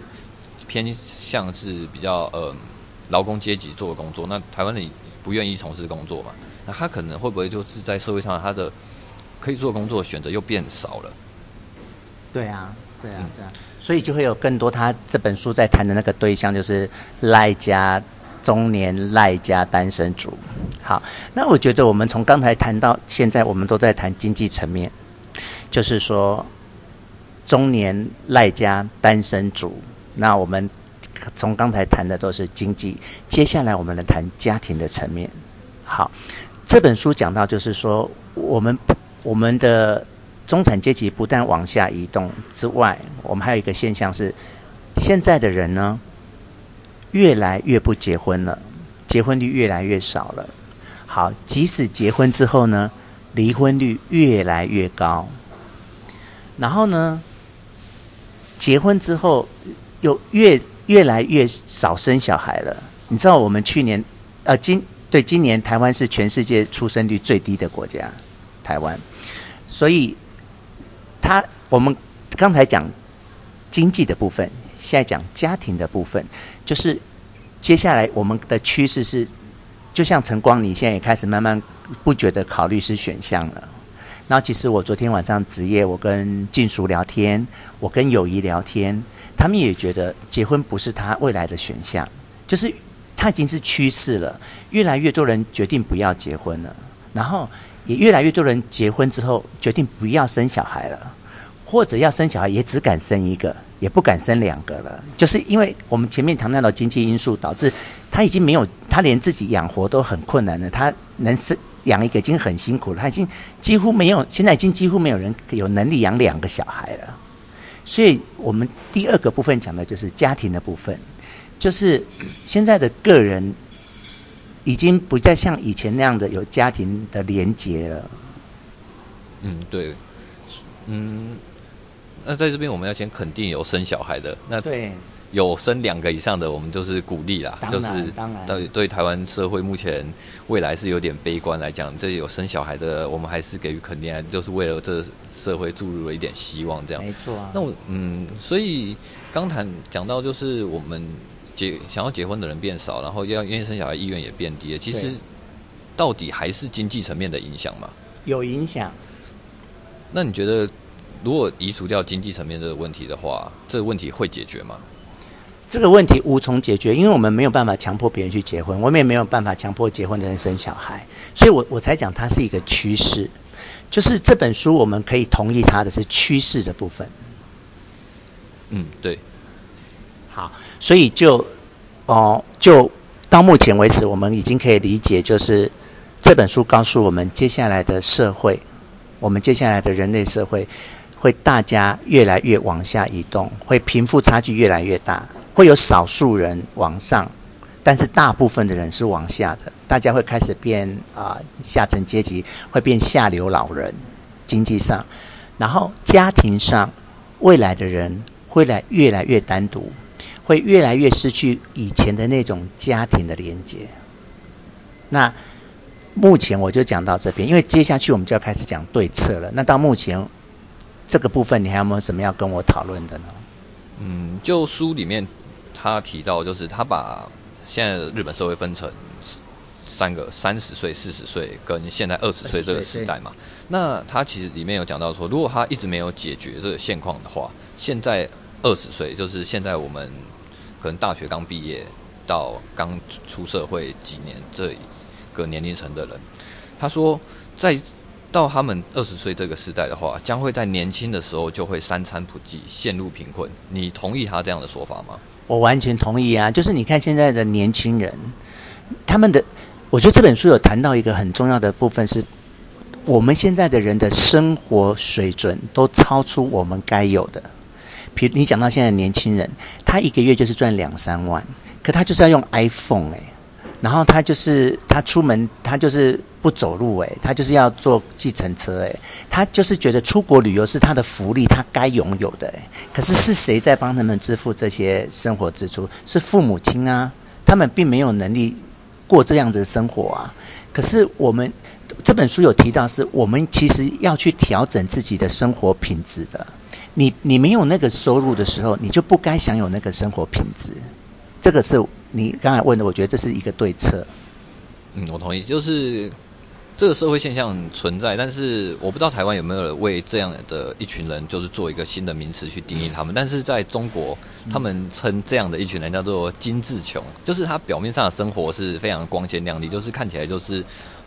偏向是比较呃劳工阶级做的工作。那台湾人不愿意从事工作嘛，那他可能会不会就是在社会上他的可以做的工作选择又变少了？对啊，对啊，对啊，所以就会有更多他这本书在谈的那个对象，就是赖家中年赖家单身族。好，那我觉得我们从刚才谈到现在，我们都在谈经济层面。就是说，中年赖家单身族。那我们从刚才谈的都是经济，接下来我们来谈家庭的层面。好，这本书讲到，就是说，我们我们的中产阶级不但往下移动之外，我们还有一个现象是，现在的人呢，越来越不结婚了，结婚率越来越少了。好，即使结婚之后呢，离婚率越来越高。然后呢，结婚之后又越越来越少生小孩了。你知道我们去年，呃，今对今年台湾是全世界出生率最低的国家，台湾。所以，他我们刚才讲经济的部分，现在讲家庭的部分，就是接下来我们的趋势是，就像晨光，你现在也开始慢慢不觉得考虑是选项了。然后其实我昨天晚上职业，我跟静淑聊天，我跟友谊聊天，他们也觉得结婚不是他未来的选项，就是他已经是趋势了，越来越多人决定不要结婚了，然后也越来越多人结婚之后决定不要生小孩了，或者要生小孩也只敢生一个，也不敢生两个了，就是因为我们前面谈到的经济因素导致他已经没有，他连自己养活都很困难了，他能生。养一个已经很辛苦了，他已经几乎没有，现在已经几乎没有人有能力养两个小孩了。所以，我们第二个部分讲的就是家庭的部分，就是现在的个人已经不再像以前那样的有家庭的连结了。嗯，对，嗯，那在这边我们要先肯定有生小孩的，那对。有生两个以上的，我们就是鼓励啦，就是当然对对台湾社会目前未来是有点悲观来讲，这有生小孩的，我们还是给予肯定，就是为了这社会注入了一点希望，这样。没错啊。那我嗯，所以刚谈讲到，就是我们结想要结婚的人变少，然后要愿意生小孩意愿也变低了。其实到底还是经济层面的影响嘛？有影响。那你觉得，如果移除掉经济层面这个问题的话，这个问题会解决吗？这个问题无从解决，因为我们没有办法强迫别人去结婚，我们也没有办法强迫结婚的人生小孩，所以我我才讲它是一个趋势。就是这本书我们可以同意它的是趋势的部分。嗯，对。好，所以就哦，就到目前为止，我们已经可以理解，就是这本书告诉我们，接下来的社会，我们接下来的人类社会，会大家越来越往下移动，会贫富差距越来越大。会有少数人往上，但是大部分的人是往下的。大家会开始变啊、下层阶级会变下流老人，经济上，然后家庭上，未来的人会来越来越单独，会越来越失去以前的那种家庭的连接。那目前我就讲到这边，因为接下去我们就要开始讲对策了。那到目前这个部分，你还有没有什么要跟我讨论的呢？嗯，就书里面。他提到，就是他把现在的日本社会分成三个：三十岁、四十岁跟现在二十岁这个时代嘛。那他其实里面有讲到说，如果他一直没有解决这个现况的话，现在二十岁就是现在我们可能大学刚毕业到刚出社会几年这个年龄层的人。他说，在到他们二十岁这个时代的话，将会在年轻的时候就会三餐不继，陷入贫困。你同意他这样的说法吗？我完全同意啊！就是你看现在的年轻人，他们的，我觉得这本书有谈到一个很重要的部分是，我们现在的人的生活水准都超出我们该有的。比如你讲到现在年轻人，他一个月就是赚两三万，可他就是要用 iPhone 诶，然后他就是他出门他就是。不走路诶，他就是要坐计程车诶，他就是觉得出国旅游是他的福利，他该拥有的诶。可是是谁在帮他们支付这些生活支出？是父母亲啊，他们并没有能力过这样子的生活啊。可是我们这本书有提到，是我们其实要去调整自己的生活品质的。你你没有那个收入的时候，你就不该享有那个生活品质。这个是你刚才问的，我觉得这是一个对策。嗯，我同意，就是。这个社会现象存在，但是我不知道台湾有没有为这样的一群人，就是做一个新的名词去定义他们。但是在中国，他们称这样的一群人叫做“金志穷”，就是他表面上的生活是非常光鲜亮丽，就是看起来就是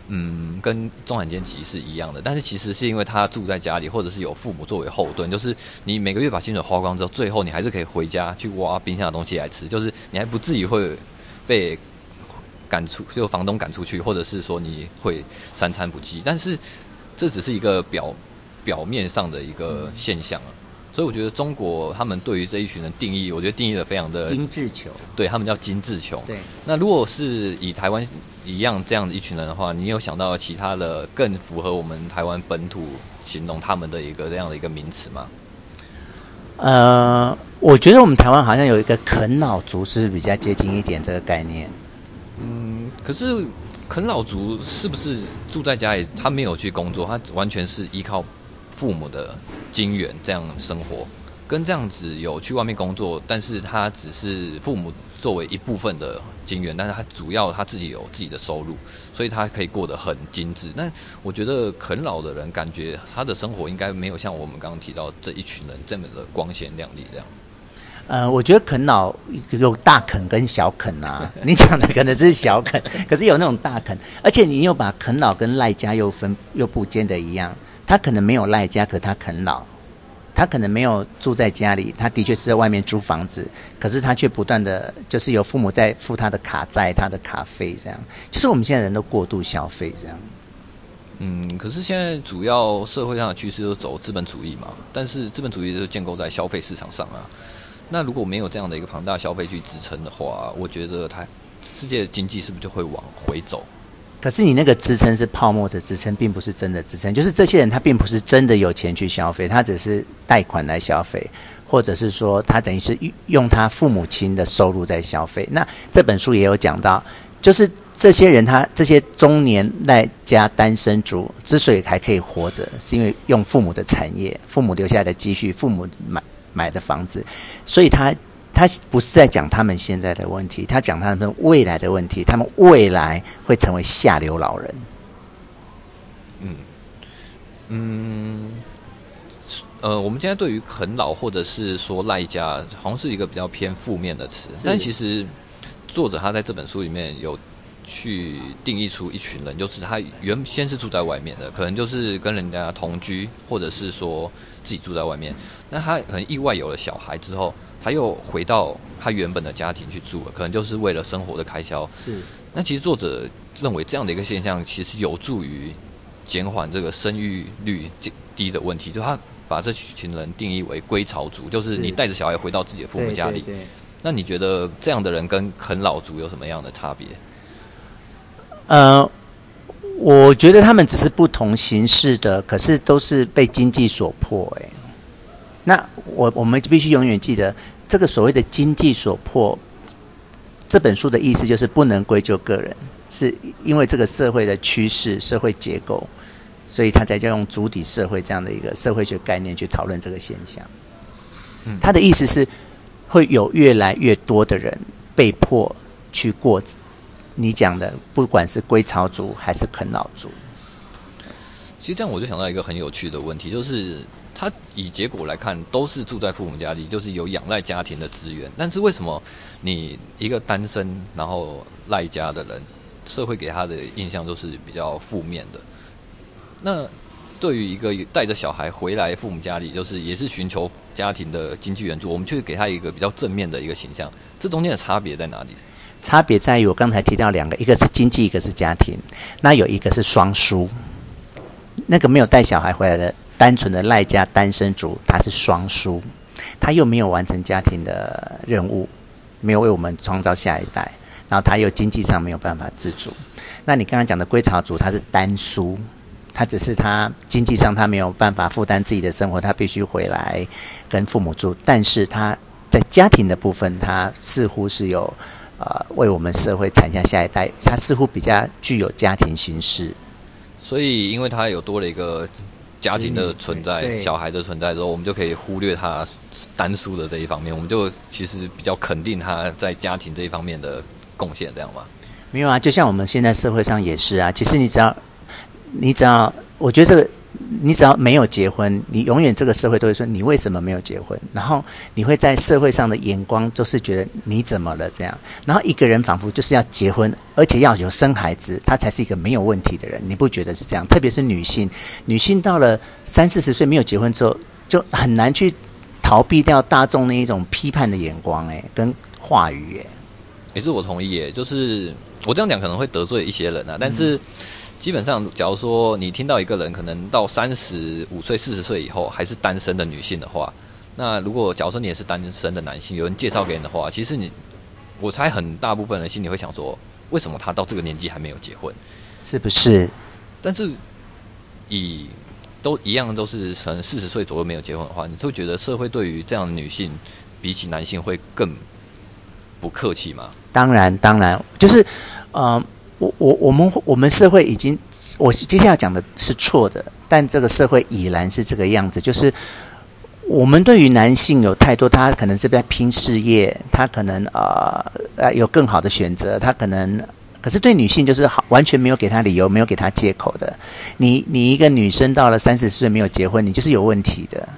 嗯，跟中产阶级是一样的。但是其实是因为他住在家里，或者是有父母作为后盾，就是你每个月把薪水花光之后，最后你还是可以回家去挖冰箱的东西来吃，就是你还不至于会被。赶出就房东赶出去，或者是说你会三餐不继，但是这只是一个表表面上的一个现象啊。所以我觉得中国他们对于这一群人定义，我觉得定义的非常的精致穷，对他们叫精致穷。对，那如果是以台湾一样这样的一群人的话，你有想到其他的更符合我们台湾本土形容他们的一个这样的一个名词吗？呃，我觉得我们台湾好像有一个啃老族是比较接近一点这个概念。嗯，可是啃老族是不是住在家里？他没有去工作，他完全是依靠父母的金援这样生活，跟这样子有去外面工作，但是他只是父母作为一部分的金援，但是他主要他自己有自己的收入，所以他可以过得很精致。那我觉得啃老的人感觉他的生活应该没有像我们刚刚提到这一群人这么的光鲜亮丽这样。呃，我觉得啃老有大啃跟小啃啊。你讲的可能是小啃，可是有那种大啃，而且你又把啃老跟赖家又分又不见得一样。他可能没有赖家，可他啃老；他可能没有住在家里，他的确是在外面租房子，可是他却不断的就是有父母在付他的卡债、他的卡费，这样。就是我们现在人都过度消费这样。嗯，可是现在主要社会上的趋势都走资本主义嘛，但是资本主义就建构在消费市场上啊。那如果没有这样的一个庞大消费去支撑的话，我觉得它世界经济是不是就会往回走？可是你那个支撑是泡沫的支撑，并不是真的支撑。就是这些人他并不是真的有钱去消费，他只是贷款来消费，或者是说他等于是用他父母亲的收入在消费。那这本书也有讲到，就是这些人他这些中年赖家单身族之所以还可以活着，是因为用父母的产业、父母留下来的积蓄、父母买。买的房子，所以他他不是在讲他们现在的问题，他讲他们未来的问题，他们未来会成为下流老人。嗯嗯，呃，我们现在对于啃老或者是说赖家，好像是一个比较偏负面的词，但其实作者他在这本书里面有去定义出一群人，就是他原先是住在外面的，可能就是跟人家同居，或者是说。自己住在外面，那他可能意外有了小孩之后，他又回到他原本的家庭去住了，可能就是为了生活的开销。是。那其实作者认为这样的一个现象，其实有助于减缓这个生育率低的问题。就他把这群人定义为归巢族，就是你带着小孩回到自己的父母家里。那你觉得这样的人跟啃老族有什么样的差别？呃。我觉得他们只是不同形式的，可是都是被经济所迫。哎，那我我们必须永远记得，这个所谓的经济所迫，这本书的意思就是不能归咎个人，是因为这个社会的趋势、社会结构，所以他才要用主体社会这样的一个社会学概念去讨论这个现象。他的意思是，会有越来越多的人被迫去过。你讲的，不管是归巢族还是啃老族，其实这样我就想到一个很有趣的问题，就是他以结果来看，都是住在父母家里，就是有仰赖家庭的资源。但是为什么你一个单身然后赖家的人，社会给他的印象都是比较负面的？那对于一个带着小孩回来父母家里，就是也是寻求家庭的经济援助，我们却给他一个比较正面的一个形象，这中间的差别在哪里？差别在于我刚才提到两个，一个是经济，一个是家庭。那有一个是双输，那个没有带小孩回来的单纯的赖家单身族，他是双输，他又没有完成家庭的任务，没有为我们创造下一代，然后他又经济上没有办法自主。那你刚刚讲的归巢族，他是单输，他只是他经济上他没有办法负担自己的生活，他必须回来跟父母住，但是他在家庭的部分，他似乎是有。呃，为我们社会产下下一代，他似乎比较具有家庭形式，所以因为他有多了一个家庭的存在，小孩的存在之后，我们就可以忽略他单数的这一方面，我们就其实比较肯定他在家庭这一方面的贡献，这样吗？没有啊，就像我们现在社会上也是啊，其实你只要，你只要，我觉得这个。你只要没有结婚，你永远这个社会都会说你为什么没有结婚？然后你会在社会上的眼光就是觉得你怎么了这样？然后一个人仿佛就是要结婚，而且要有生孩子，他才是一个没有问题的人。你不觉得是这样？特别是女性，女性到了三四十岁没有结婚之后，就很难去逃避掉大众那一种批判的眼光，诶，跟话语，诶。也是我同意，诶，就是我这样讲可能会得罪一些人啊，但是。嗯基本上，假如说你听到一个人可能到三十五岁、四十岁以后还是单身的女性的话，那如果假如说你也是单身的男性，有人介绍给你的话，其实你，我猜很大部分人心里会想说，为什么他到这个年纪还没有结婚？是不是？但是以都一样都是从四十岁左右没有结婚的话，你会觉得社会对于这样的女性比起男性会更不客气吗？当然，当然，就是，嗯、呃。我我我们我们社会已经，我接下来讲的是错的，但这个社会已然是这个样子，就是我们对于男性有太多，他可能是在拼事业，他可能啊呃有更好的选择，他可能，可是对女性就是好完全没有给他理由，没有给他借口的。你你一个女生到了三十岁没有结婚，你就是有问题的。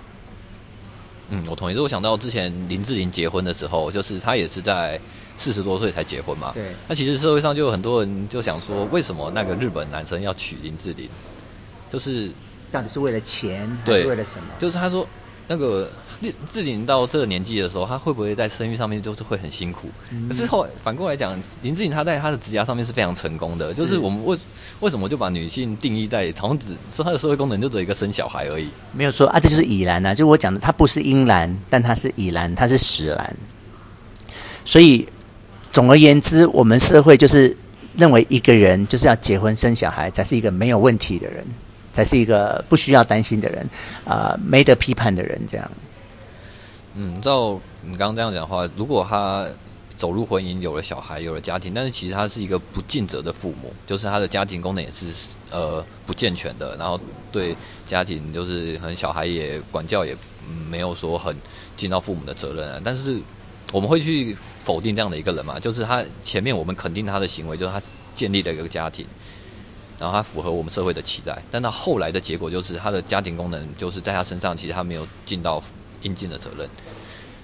嗯，我同意。如果想到之前林志玲结婚的时候，就是她也是在。四十多岁才结婚嘛？对。那其实社会上就有很多人就想说，为什么那个日本男生要娶林志玲？就是到底是为了钱，还是为了什么？就是他说，那个林志玲到这个年纪的时候，她会不会在生育上面就是会很辛苦？嗯、可是后反过来讲，林志玲她在她的职涯上面是非常成功的。是就是我们为为什么就把女性定义在好像只说她的社会功能就只有一个生小孩而已？没有错啊，这就是已然啊。就我讲的，她不是阴然，但她是已然，她是使然，所以。总而言之，我们社会就是认为一个人就是要结婚生小孩才是一个没有问题的人，才是一个不需要担心的人，啊、呃，没得批判的人，这样。嗯，照你刚刚这样讲的话，如果他走入婚姻，有了小孩，有了家庭，但是其实他是一个不尽责的父母，就是他的家庭功能也是呃不健全的，然后对家庭就是可能小孩也管教也没有说很尽到父母的责任啊，但是。我们会去否定这样的一个人嘛？就是他前面我们肯定他的行为，就是他建立了一个家庭，然后他符合我们社会的期待。但他后来的结果就是他的家庭功能就是在他身上，其实他没有尽到应尽的责任。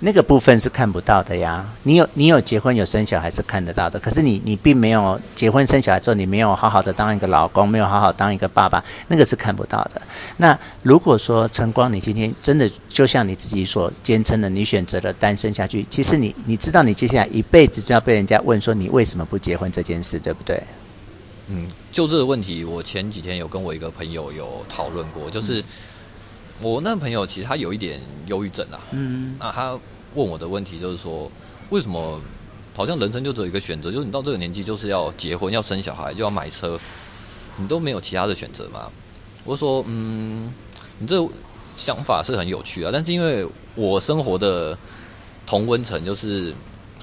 那个部分是看不到的呀，你有你有结婚有生小孩是看得到的，可是你你并没有结婚生小孩之后，你没有好好的当一个老公，没有好好当一个爸爸，那个是看不到的。那如果说晨光，你今天真的就像你自己所坚称的，你选择了单身下去，其实你你知道你接下来一辈子就要被人家问说你为什么不结婚这件事，对不对？嗯，就这个问题，我前几天有跟我一个朋友有讨论过，就是。嗯我那朋友其实他有一点忧郁症啊，嗯，那他问我的问题就是说，为什么好像人生就只有一个选择，就是你到这个年纪就是要结婚、要生小孩、就要买车，你都没有其他的选择吗？我说，嗯，你这想法是很有趣啊，但是因为我生活的同温层就是。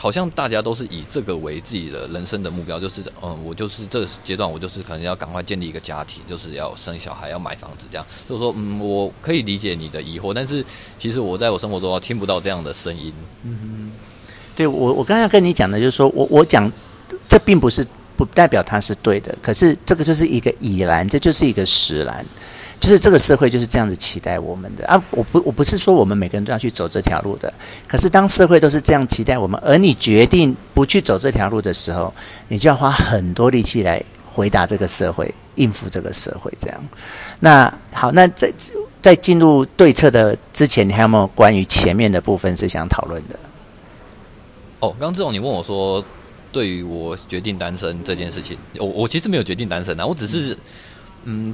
好像大家都是以这个为自己的人生的目标，就是嗯，我就是这个阶段，我就是可能要赶快建立一个家庭，就是要生小孩，要买房子这样。就是说，嗯，我可以理解你的疑惑，但是其实我在我生活中听不到这样的声音。嗯，对我，我刚才跟你讲的就是说我我讲这并不是不代表它是对的，可是这个就是一个已然，这就是一个使然。就是这个社会就是这样子期待我们的啊！我不我不是说我们每个人都要去走这条路的，可是当社会都是这样期待我们，而你决定不去走这条路的时候，你就要花很多力气来回答这个社会，应付这个社会。这样，那好，那在在进入对策的之前，你还有没有关于前面的部分是想讨论的？哦，刚刚志勇你问我说，对于我决定单身这件事情，我我其实没有决定单身啊，我只是。嗯，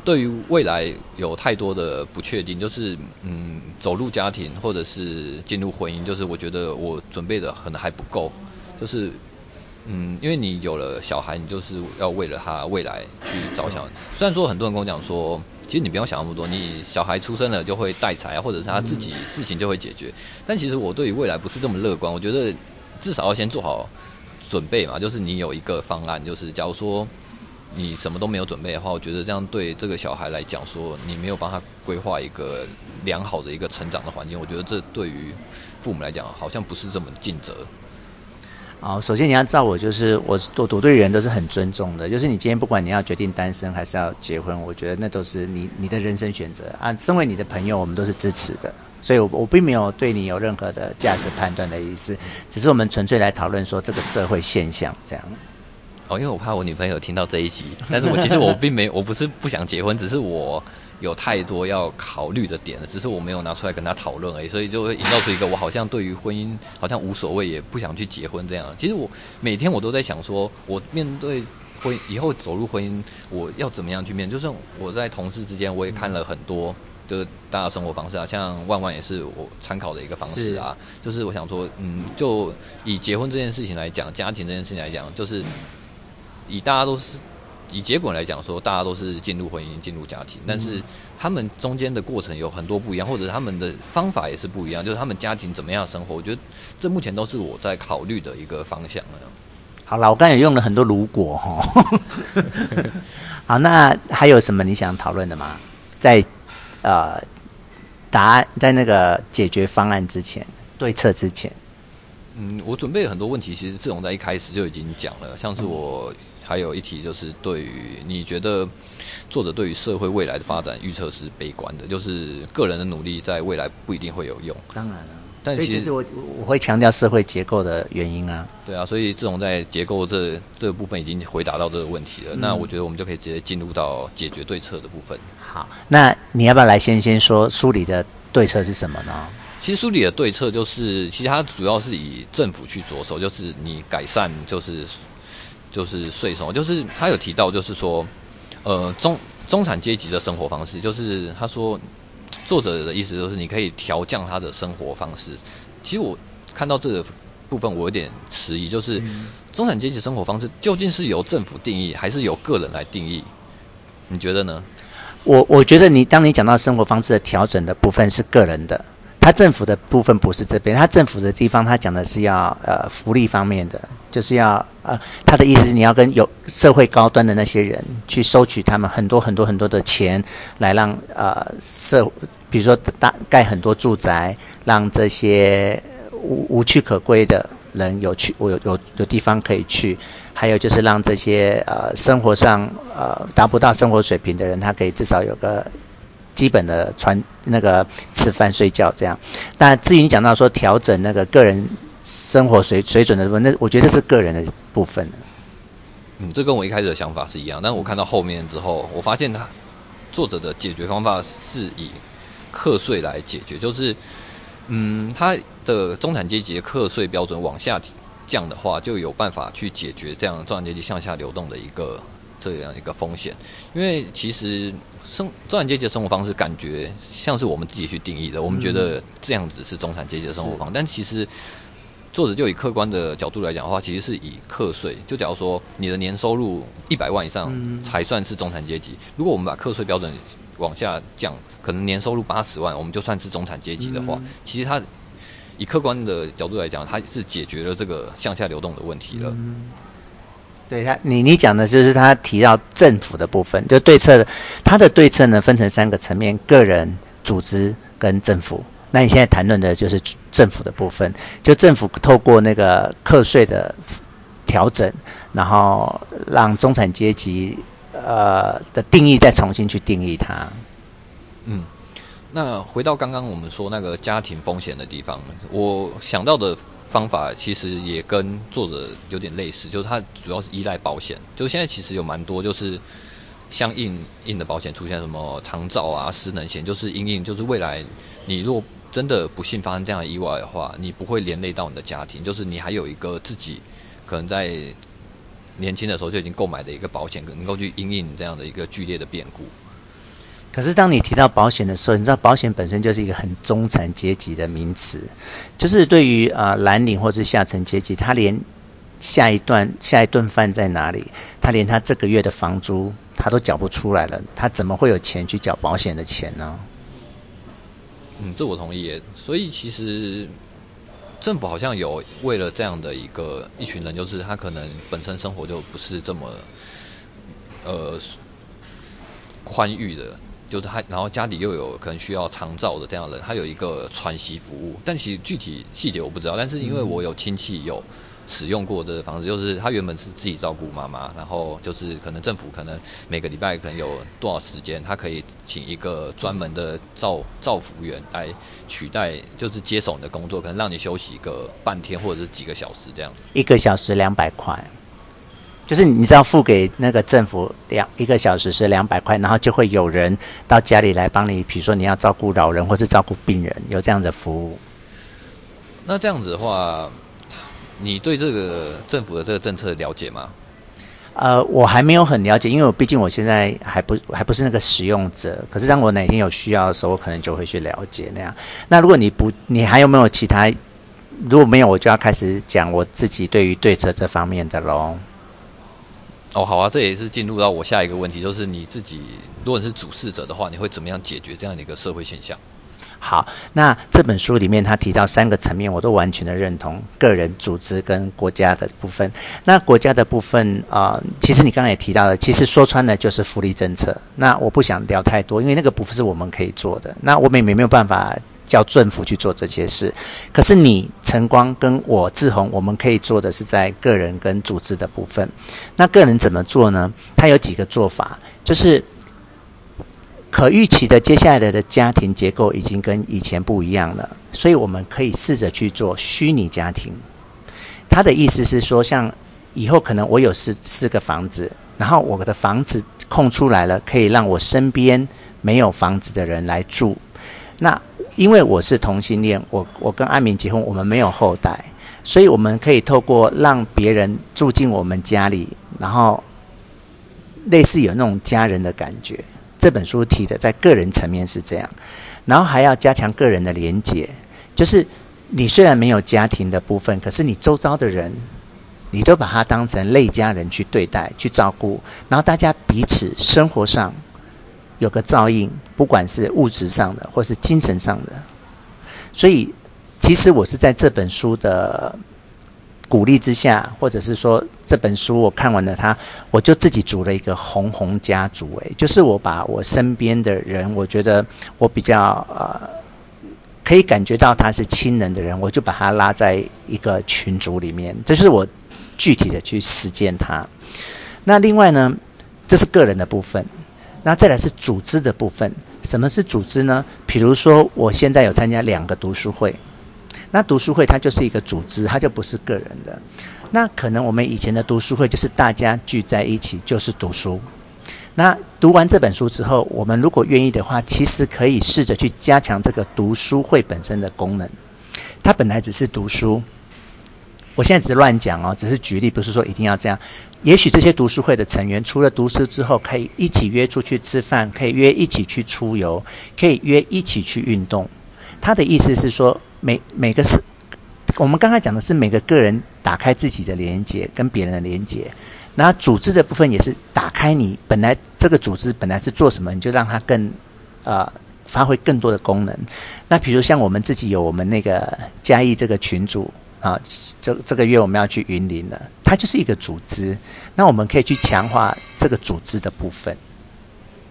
对于未来有太多的不确定，就是嗯，走入家庭或者是进入婚姻，就是我觉得我准备的可能还不够，就是嗯，因为你有了小孩，你就是要为了他未来去着想。虽然说很多人跟我讲说，其实你不用想那么多，你小孩出生了就会带财啊，或者是他自己事情就会解决。但其实我对于未来不是这么乐观，我觉得至少要先做好准备嘛，就是你有一个方案，就是假如说。你什么都没有准备的话，我觉得这样对这个小孩来讲，说你没有帮他规划一个良好的一个成长的环境，我觉得这对于父母来讲，好像不是这么尽责。好，首先你要照我，就是我我我对人都是很尊重的，就是你今天不管你要决定单身还是要结婚，我觉得那都是你你的人生选择啊。身为你的朋友，我们都是支持的，所以我我并没有对你有任何的价值判断的意思，只是我们纯粹来讨论说这个社会现象这样。哦，因为我怕我女朋友听到这一集，但是我其实我并没，我不是不想结婚，只是我有太多要考虑的点了，只是我没有拿出来跟她讨论而已，所以就会营造出一个我好像对于婚姻好像无所谓，也不想去结婚这样。其实我每天我都在想说，我面对婚以后走入婚姻，我要怎么样去面？就是我在同事之间，我也看了很多，就是大家生活方式啊，像万万也是我参考的一个方式啊。就是我想说，嗯，就以结婚这件事情来讲，家庭这件事情来讲，就是。以大家都是以结果来讲，说大家都是进入婚姻、进入家庭，但是他们中间的过程有很多不一样，或者他们的方法也是不一样。就是他们家庭怎么样生活，我觉得这目前都是我在考虑的一个方向。好了，我刚才也用了很多如果哈。好，那还有什么你想讨论的吗？在呃答案在那个解决方案之前，对策之前，嗯，我准备了很多问题，其实志宏在一开始就已经讲了，像是我。还有一题就是，对于你觉得作者对于社会未来的发展预测是悲观的，就是个人的努力在未来不一定会有用。当然了，但其实我我会强调社会结构的原因啊。对啊，所以志宏在结构这这个部分已经回答到这个问题了。嗯。那我觉得我们就可以直接进入到解决对策的部分。好，那你要不要来先先说书里的对策是什么呢？其实书里的对策就是，其实它主要是以政府去着手，就是你改善就是。就是税收，就是他有提到，就是说，呃，中中产阶级的生活方式，就是他说，作者的意思就是你可以调降他的生活方式。其实我看到这个部分，我有点迟疑，就是中产阶级生活方式究竟是由政府定义，还是由个人来定义？你觉得呢？我我觉得你当你讲到生活方式的调整的部分是个人的，他政府的部分不是这边，他政府的地方他讲的是要呃福利方面的。就是要呃，他的意思是你要跟有社会高端的那些人去收取他们很多很多很多的钱，来让呃社，比如说大盖很多住宅，让这些无无处可归的人有去我有有有地方可以去，还有就是让这些呃生活上呃达不到生活水平的人，他可以至少有个基本的穿那个吃饭睡觉这样。但至于你讲到说调整那个个人。生活水水准的部分，那我觉得这是个人的部分。嗯，这跟我一开始的想法是一样，但我看到后面之后，我发现他作者的解决方法是以课税来解决，就是嗯，他的中产阶级的课税标准往下降的话，就有办法去解决这样中产阶级向下流动的一个这样一个风险。因为其实生中产阶级的生活方式感觉像是我们自己去定义的，我们觉得这样子是中产阶级的生活方式，但其实。作者就以客观的角度来讲的话，其实是以课税。就假如说你的年收入一百万以上才算是中产阶级。如果我们把课税标准往下降，可能年收入八十万，我们就算是中产阶级的话，其实它以客观的角度来讲，它是解决了这个向下流动的问题了。对他，你你讲的就是他提到政府的部分，就对策，他的对策呢分成三个层面：个人、组织跟政府。那你现在谈论的就是政府的部分，就政府透过那个课税的调整，然后让中产阶级呃的定义再重新去定义它。嗯，那回到刚刚我们说那个家庭风险的地方，我想到的方法其实也跟作者有点类似，就是它主要是依赖保险。就现在其实有蛮多就是相应应的保险出现，什么长照啊、失能险，就是因应就是未来你如果真的不幸发生这样的意外的话，你不会连累到你的家庭，就是你还有一个自己可能在年轻的时候就已经购买的一个保险，能够去应应这样的一个剧烈的变故。可是当你提到保险的时候，你知道保险本身就是一个很中产阶级的名词，就是对于啊、蓝领或是下层阶级，他连下一段下一顿饭在哪里，他连他这个月的房租他都缴不出来了，他怎么会有钱去缴保险的钱呢？嗯，这我同意。所以其实政府好像有为了这样的一个一群人，就是他可能本身生活就不是这么呃宽裕的。就是他，然后家里又有可能需要长照的这样的人，他有一个喘息服务，但其实具体细节我不知道。但是因为我有亲戚有使用过这个方式，就是他原本是自己照顾妈妈，然后就是可能政府可能每个礼拜可能有多少时间，他可以请一个专门的照照服员来取代，就是接手你的工作，可能让你休息个半天或者是几个小时这样子。一个小时两百块。就是你知道付给那个政府两一个小时是两百块，然后就会有人到家里来帮你，比如说你要照顾老人或是照顾病人，有这样的服务。那这样子的话，你对这个政府的这个政策了解吗？呃，我还没有很了解，因为我毕竟我现在还不还不是那个使用者。可是当我哪天有需要的时候，我可能就会去了解那样。那如果你不，你还有没有其他？如果没有，我就要开始讲我自己对于对策这方面的喽。哦，好啊，这也是进入到我下一个问题，就是你自己，如果你是主事者的话，你会怎么样解决这样的一个社会现象？好，那这本书里面他提到三个层面，我都完全的认同：个人、组织跟国家的部分。那国家的部分啊、其实你刚才也提到了，其实说穿了就是福利政策。那我不想聊太多，因为那个不是我们可以做的。那我们也没有办法。叫政府去做这些事，可是你晨光跟我志宏，我们可以做的是在个人跟组织的部分。那个人怎么做呢？他有几个做法，就是可预期的接下来的家庭结构已经跟以前不一样了，所以我们可以试着去做虚拟家庭。他的意思是说，像以后可能我有四四个房子，然后我的房子空出来了，可以让我身边没有房子的人来住。那因为我是同性恋，我我跟阿明结婚，我们没有后代，所以我们可以透过让别人住进我们家里，然后类似有那种家人的感觉。这本书提的在个人层面是这样，然后还要加强个人的连结，就是你虽然没有家庭的部分，可是你周遭的人，你都把他当成类家人去对待、去照顾，然后大家彼此生活上。有个照应，不管是物质上的或是精神上的，所以其实我是在这本书的鼓励之下，或者是说这本书我看完了它，我就自己组了一个红红家族。诶，就是我把我身边的人，我觉得我比较呃可以感觉到他是亲人的人，我就把他拉在一个群组里面，这是我具体的去实践它。那另外呢，这是个人的部分。那再来是组织的部分，什么是组织呢？比如说，我现在有参加两个读书会，那读书会它就是一个组织，它就不是个人的。那可能我们以前的读书会就是大家聚在一起就是读书。那读完这本书之后，我们如果愿意的话，其实可以试着去加强这个读书会本身的功能。它本来只是读书。我现在只是乱讲哦，只是举例，不是说一定要这样。也许这些读书会的成员，除了读书之后，可以一起约出去吃饭，可以约一起去出游，可以约一起去运动。他的意思是说，每每个是，我们刚才讲的是每个个人打开自己的连接，跟别人的连接。那组织的部分也是打开你本来这个组织本来是做什么，你就让它更呃发挥更多的功能。那比如像我们自己有我们那个嘉义这个群组。啊，这这个月我们要去云林了，它就是一个组织，那我们可以去强化这个组织的部分。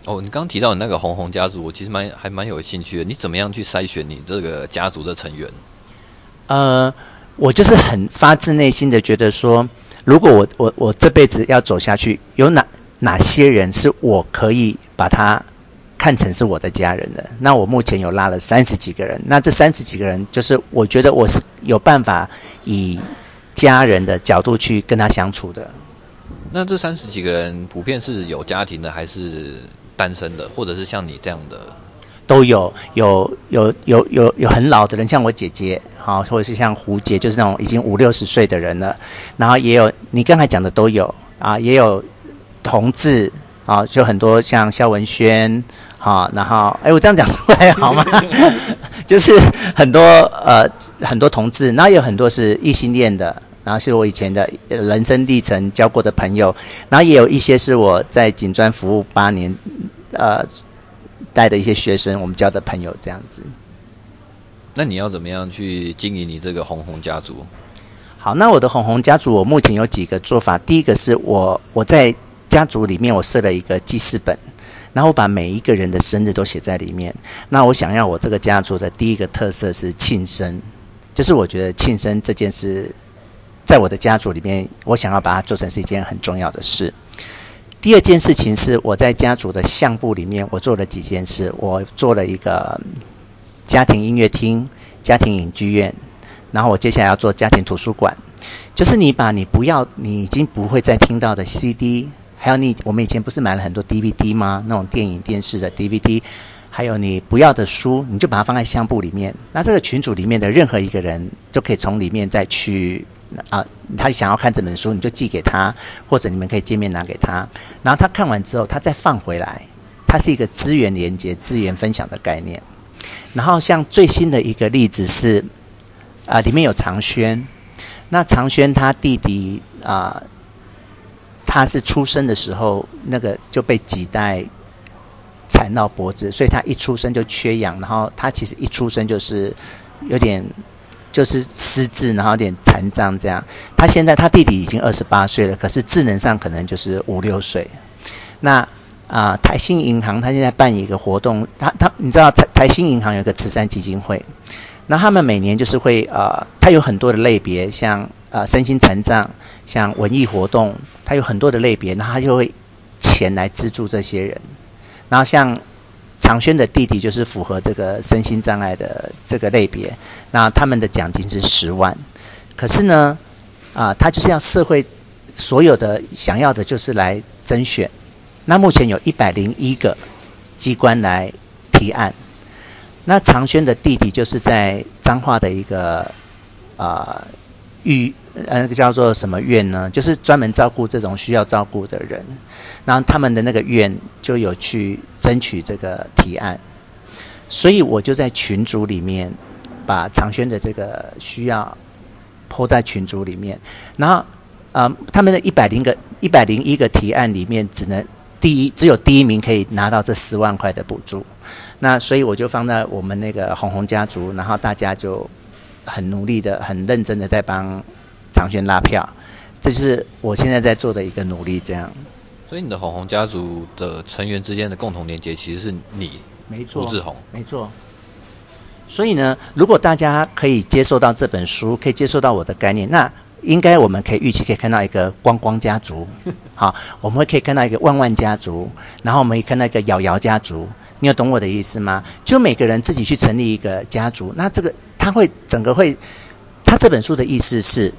哦，你刚刚提到你那个红红家族，我其实蛮还蛮有兴趣的。你怎么样去筛选你这个家族的成员？呃，我就是很发自内心的觉得说，如果我我我这辈子要走下去，有哪哪些人是我可以把他看成是我的家人的。那我目前有拉了三十几个人，那这三十几个人，就是我觉得我是有办法以家人的角度去跟他相处的。那这三十几个人普遍是有家庭的，还是单身的，或者是像你这样的？都有，有有有有有很老的人，像我姐姐，好，或者是像胡姐，就是那种已经五六十岁的人了。然后也有你刚才讲的都有啊，也有同志啊，就很多像肖文轩，好，然后哎，我这样讲出来好吗？就是很多呃很多同志，然后也有很多是异性恋的，然后是我以前的人生历程交过的朋友，然后也有一些是我在警专服务八年，呃。带的一些学生，我们交的朋友这样子。那你要怎么样去经营你这个红红家族？好，那我的红红家族，我目前有几个做法。第一个是我我在家族里面，我设了一个记事本，然后把每一个人的生日都写在里面。那我想要我这个家族的第一个特色是庆生，就是我觉得庆生这件事，在我的家族里面，我想要把它做成是一件很重要的事。第二件事情是我在家族的相簿里面，我做了几件事。我做了一个家庭音乐厅、家庭影剧院，然后我接下来要做家庭图书馆。就是你把你不要、你已经不会再听到的 CD，还有你我们以前不是买了很多 DVD 吗？那种电影、电视的 DVD，还有你不要的书，你就把它放在相簿里面。那这个群组里面的任何一个人，就可以从里面再去。啊，他想要看这本书，你就寄给他，或者你们可以见面拿给他。然后他看完之后，他再放回来，它是一个资源连接、资源分享的概念。然后像最新的一个例子是，啊，里面有长轩。那长轩他弟弟啊，他是出生的时候那个就被脐带缠到脖子，所以他一出生就缺氧。然后他其实一出生就是有点。就是失智，然后有点残障这样。他现在他弟弟已经二十八岁了，可是智能上可能就是五六岁。那啊、呃，台新银行他现在办一个活动，他他你知道台台新银行有一个慈善基金会，那他们每年就是会呃，他有很多的类别，像呃身心残障，像文艺活动，他有很多的类别，那他就会钱来资助这些人，然后像。长轩的弟弟就是符合这个身心障碍的这个类别，那他们的奖金是十万。可是呢，啊，他就是要社会所有的想要的，就是来甄选。那目前有一百零一个机关来提案。那长轩的弟弟就是在彰化的一个啊，育呃那个叫做什么院呢？就是专门照顾这种需要照顾的人。然后他们的那个院就有去。争取这个提案，所以我就在群组里面把长轩的这个需要 po 在群组里面。然后，呃，他们的一百零个一百零一个提案里面，只能第一只有第一名可以拿到这十万块的补助。那所以我就放在我们那个红红家族，然后大家就很努力的、很认真的在帮长轩拉票。这就是我现在在做的一个努力，这样。所以你的红红家族的成员之间的共同连接，其实是你，没错，胡志宏，没错。所以呢，如果大家可以接受到这本书，可以接受到我的概念，那应该我们可以预期可以看到一个光光家族，好，我们会可以看到一个万万家族，然后我们也看到一个瑶瑶家族。你有懂我的意思吗？就每个人自己去成立一个家族，那这个他会整个会，他这本书的意思是。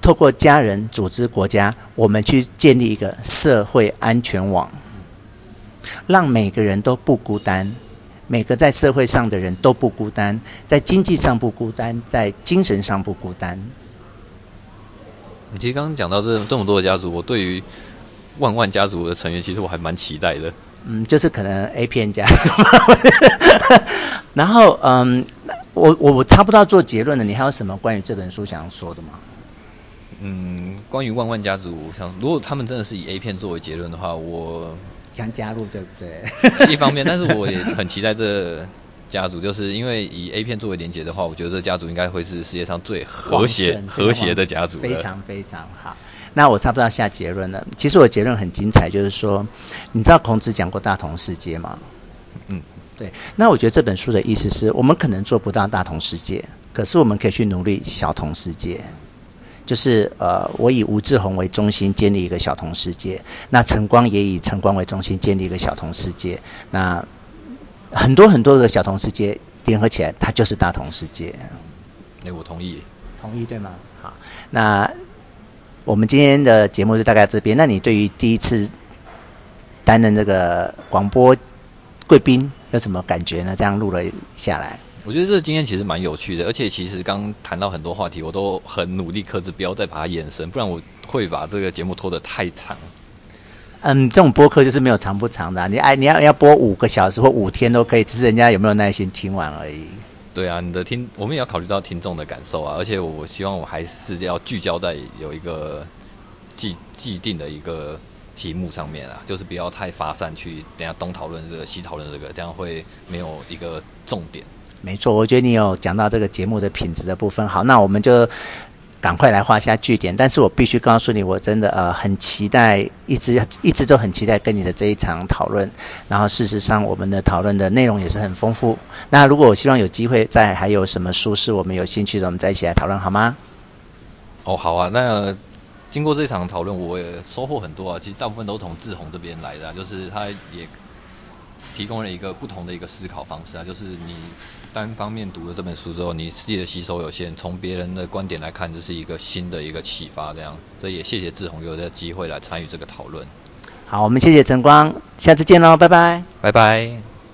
透过家人组织国家，我们去建立一个社会安全网，让每个人都不孤单，每个在社会上的人都不孤单，在经济上不孤单，在精神上不孤单。你其实刚刚讲到这这么多的家族，我对于万万家族的成员，其实我还蛮期待的。嗯，就是可能 A 片家族，然后嗯，我我我差不多要做结论了。你还有什么关于这本书想要说的吗？嗯，关于万万家族，想如果他们真的是以 A 片作为结论的话，我想加入，对不对？一方面，但是我也很期待这家族，就是因为以 A 片作为连接的话，我觉得这家族应该会是世界上最和谐、和谐的家族。非常非常好。那我差不多要下结论了。其实我结论很精彩，就是说，你知道孔子讲过大同世界吗？嗯，对。那我觉得这本书的意思是我们可能做不到大同世界，可是我们可以去努力小同世界。就是呃，我以吴志宏为中心建立一个小同世界，那晨光也以晨光为中心建立一个小同世界，那很多很多的小同世界联合起来，它就是大同世界。哎，我同意，同意对吗？好，那我们今天的节目是大概这边。那你对于第一次担任这个广播贵宾有什么感觉呢？这样录了下来。我觉得这个经验其实蛮有趣的，而且其实刚谈到很多话题，我都很努力克制，不要再把它延伸，不然我会把这个节目拖得太长。嗯，这种播客就是没有长不长的，啊，你哎你要要播五个小时或五天都可以，只是人家有没有耐心听完而已。对啊，你的听我们也要考虑到听众的感受啊，而且我希望我还是要聚焦在有一个既既定的一个题目上面啊，就是不要太发散去，等下东讨论这个西讨论这个，这样会没有一个重点。没错，我觉得你有讲到这个节目的品质的部分。好，那我们就赶快来画下句点。但是我必须告诉你，我真的呃很期待，一直一直都很期待跟你的这一场讨论。然后事实上，我们的讨论的内容也是很丰富。那如果我希望有机会再还有什么书是我们有兴趣的，我们再一起来讨论好吗？哦，好啊。那经过这场讨论，我也收获很多啊。其实大部分都从志宏这边来的，就是他也提供了一个不同的一个思考方式啊，就是你。单方面读了这本书之后，你自己的吸收有限。从别人的观点来看，这是一个新的一个启发。这样，所以也谢谢志宏有这个机会来参与这个讨论。好，我们谢谢晨光，下次见喽，拜拜，拜拜。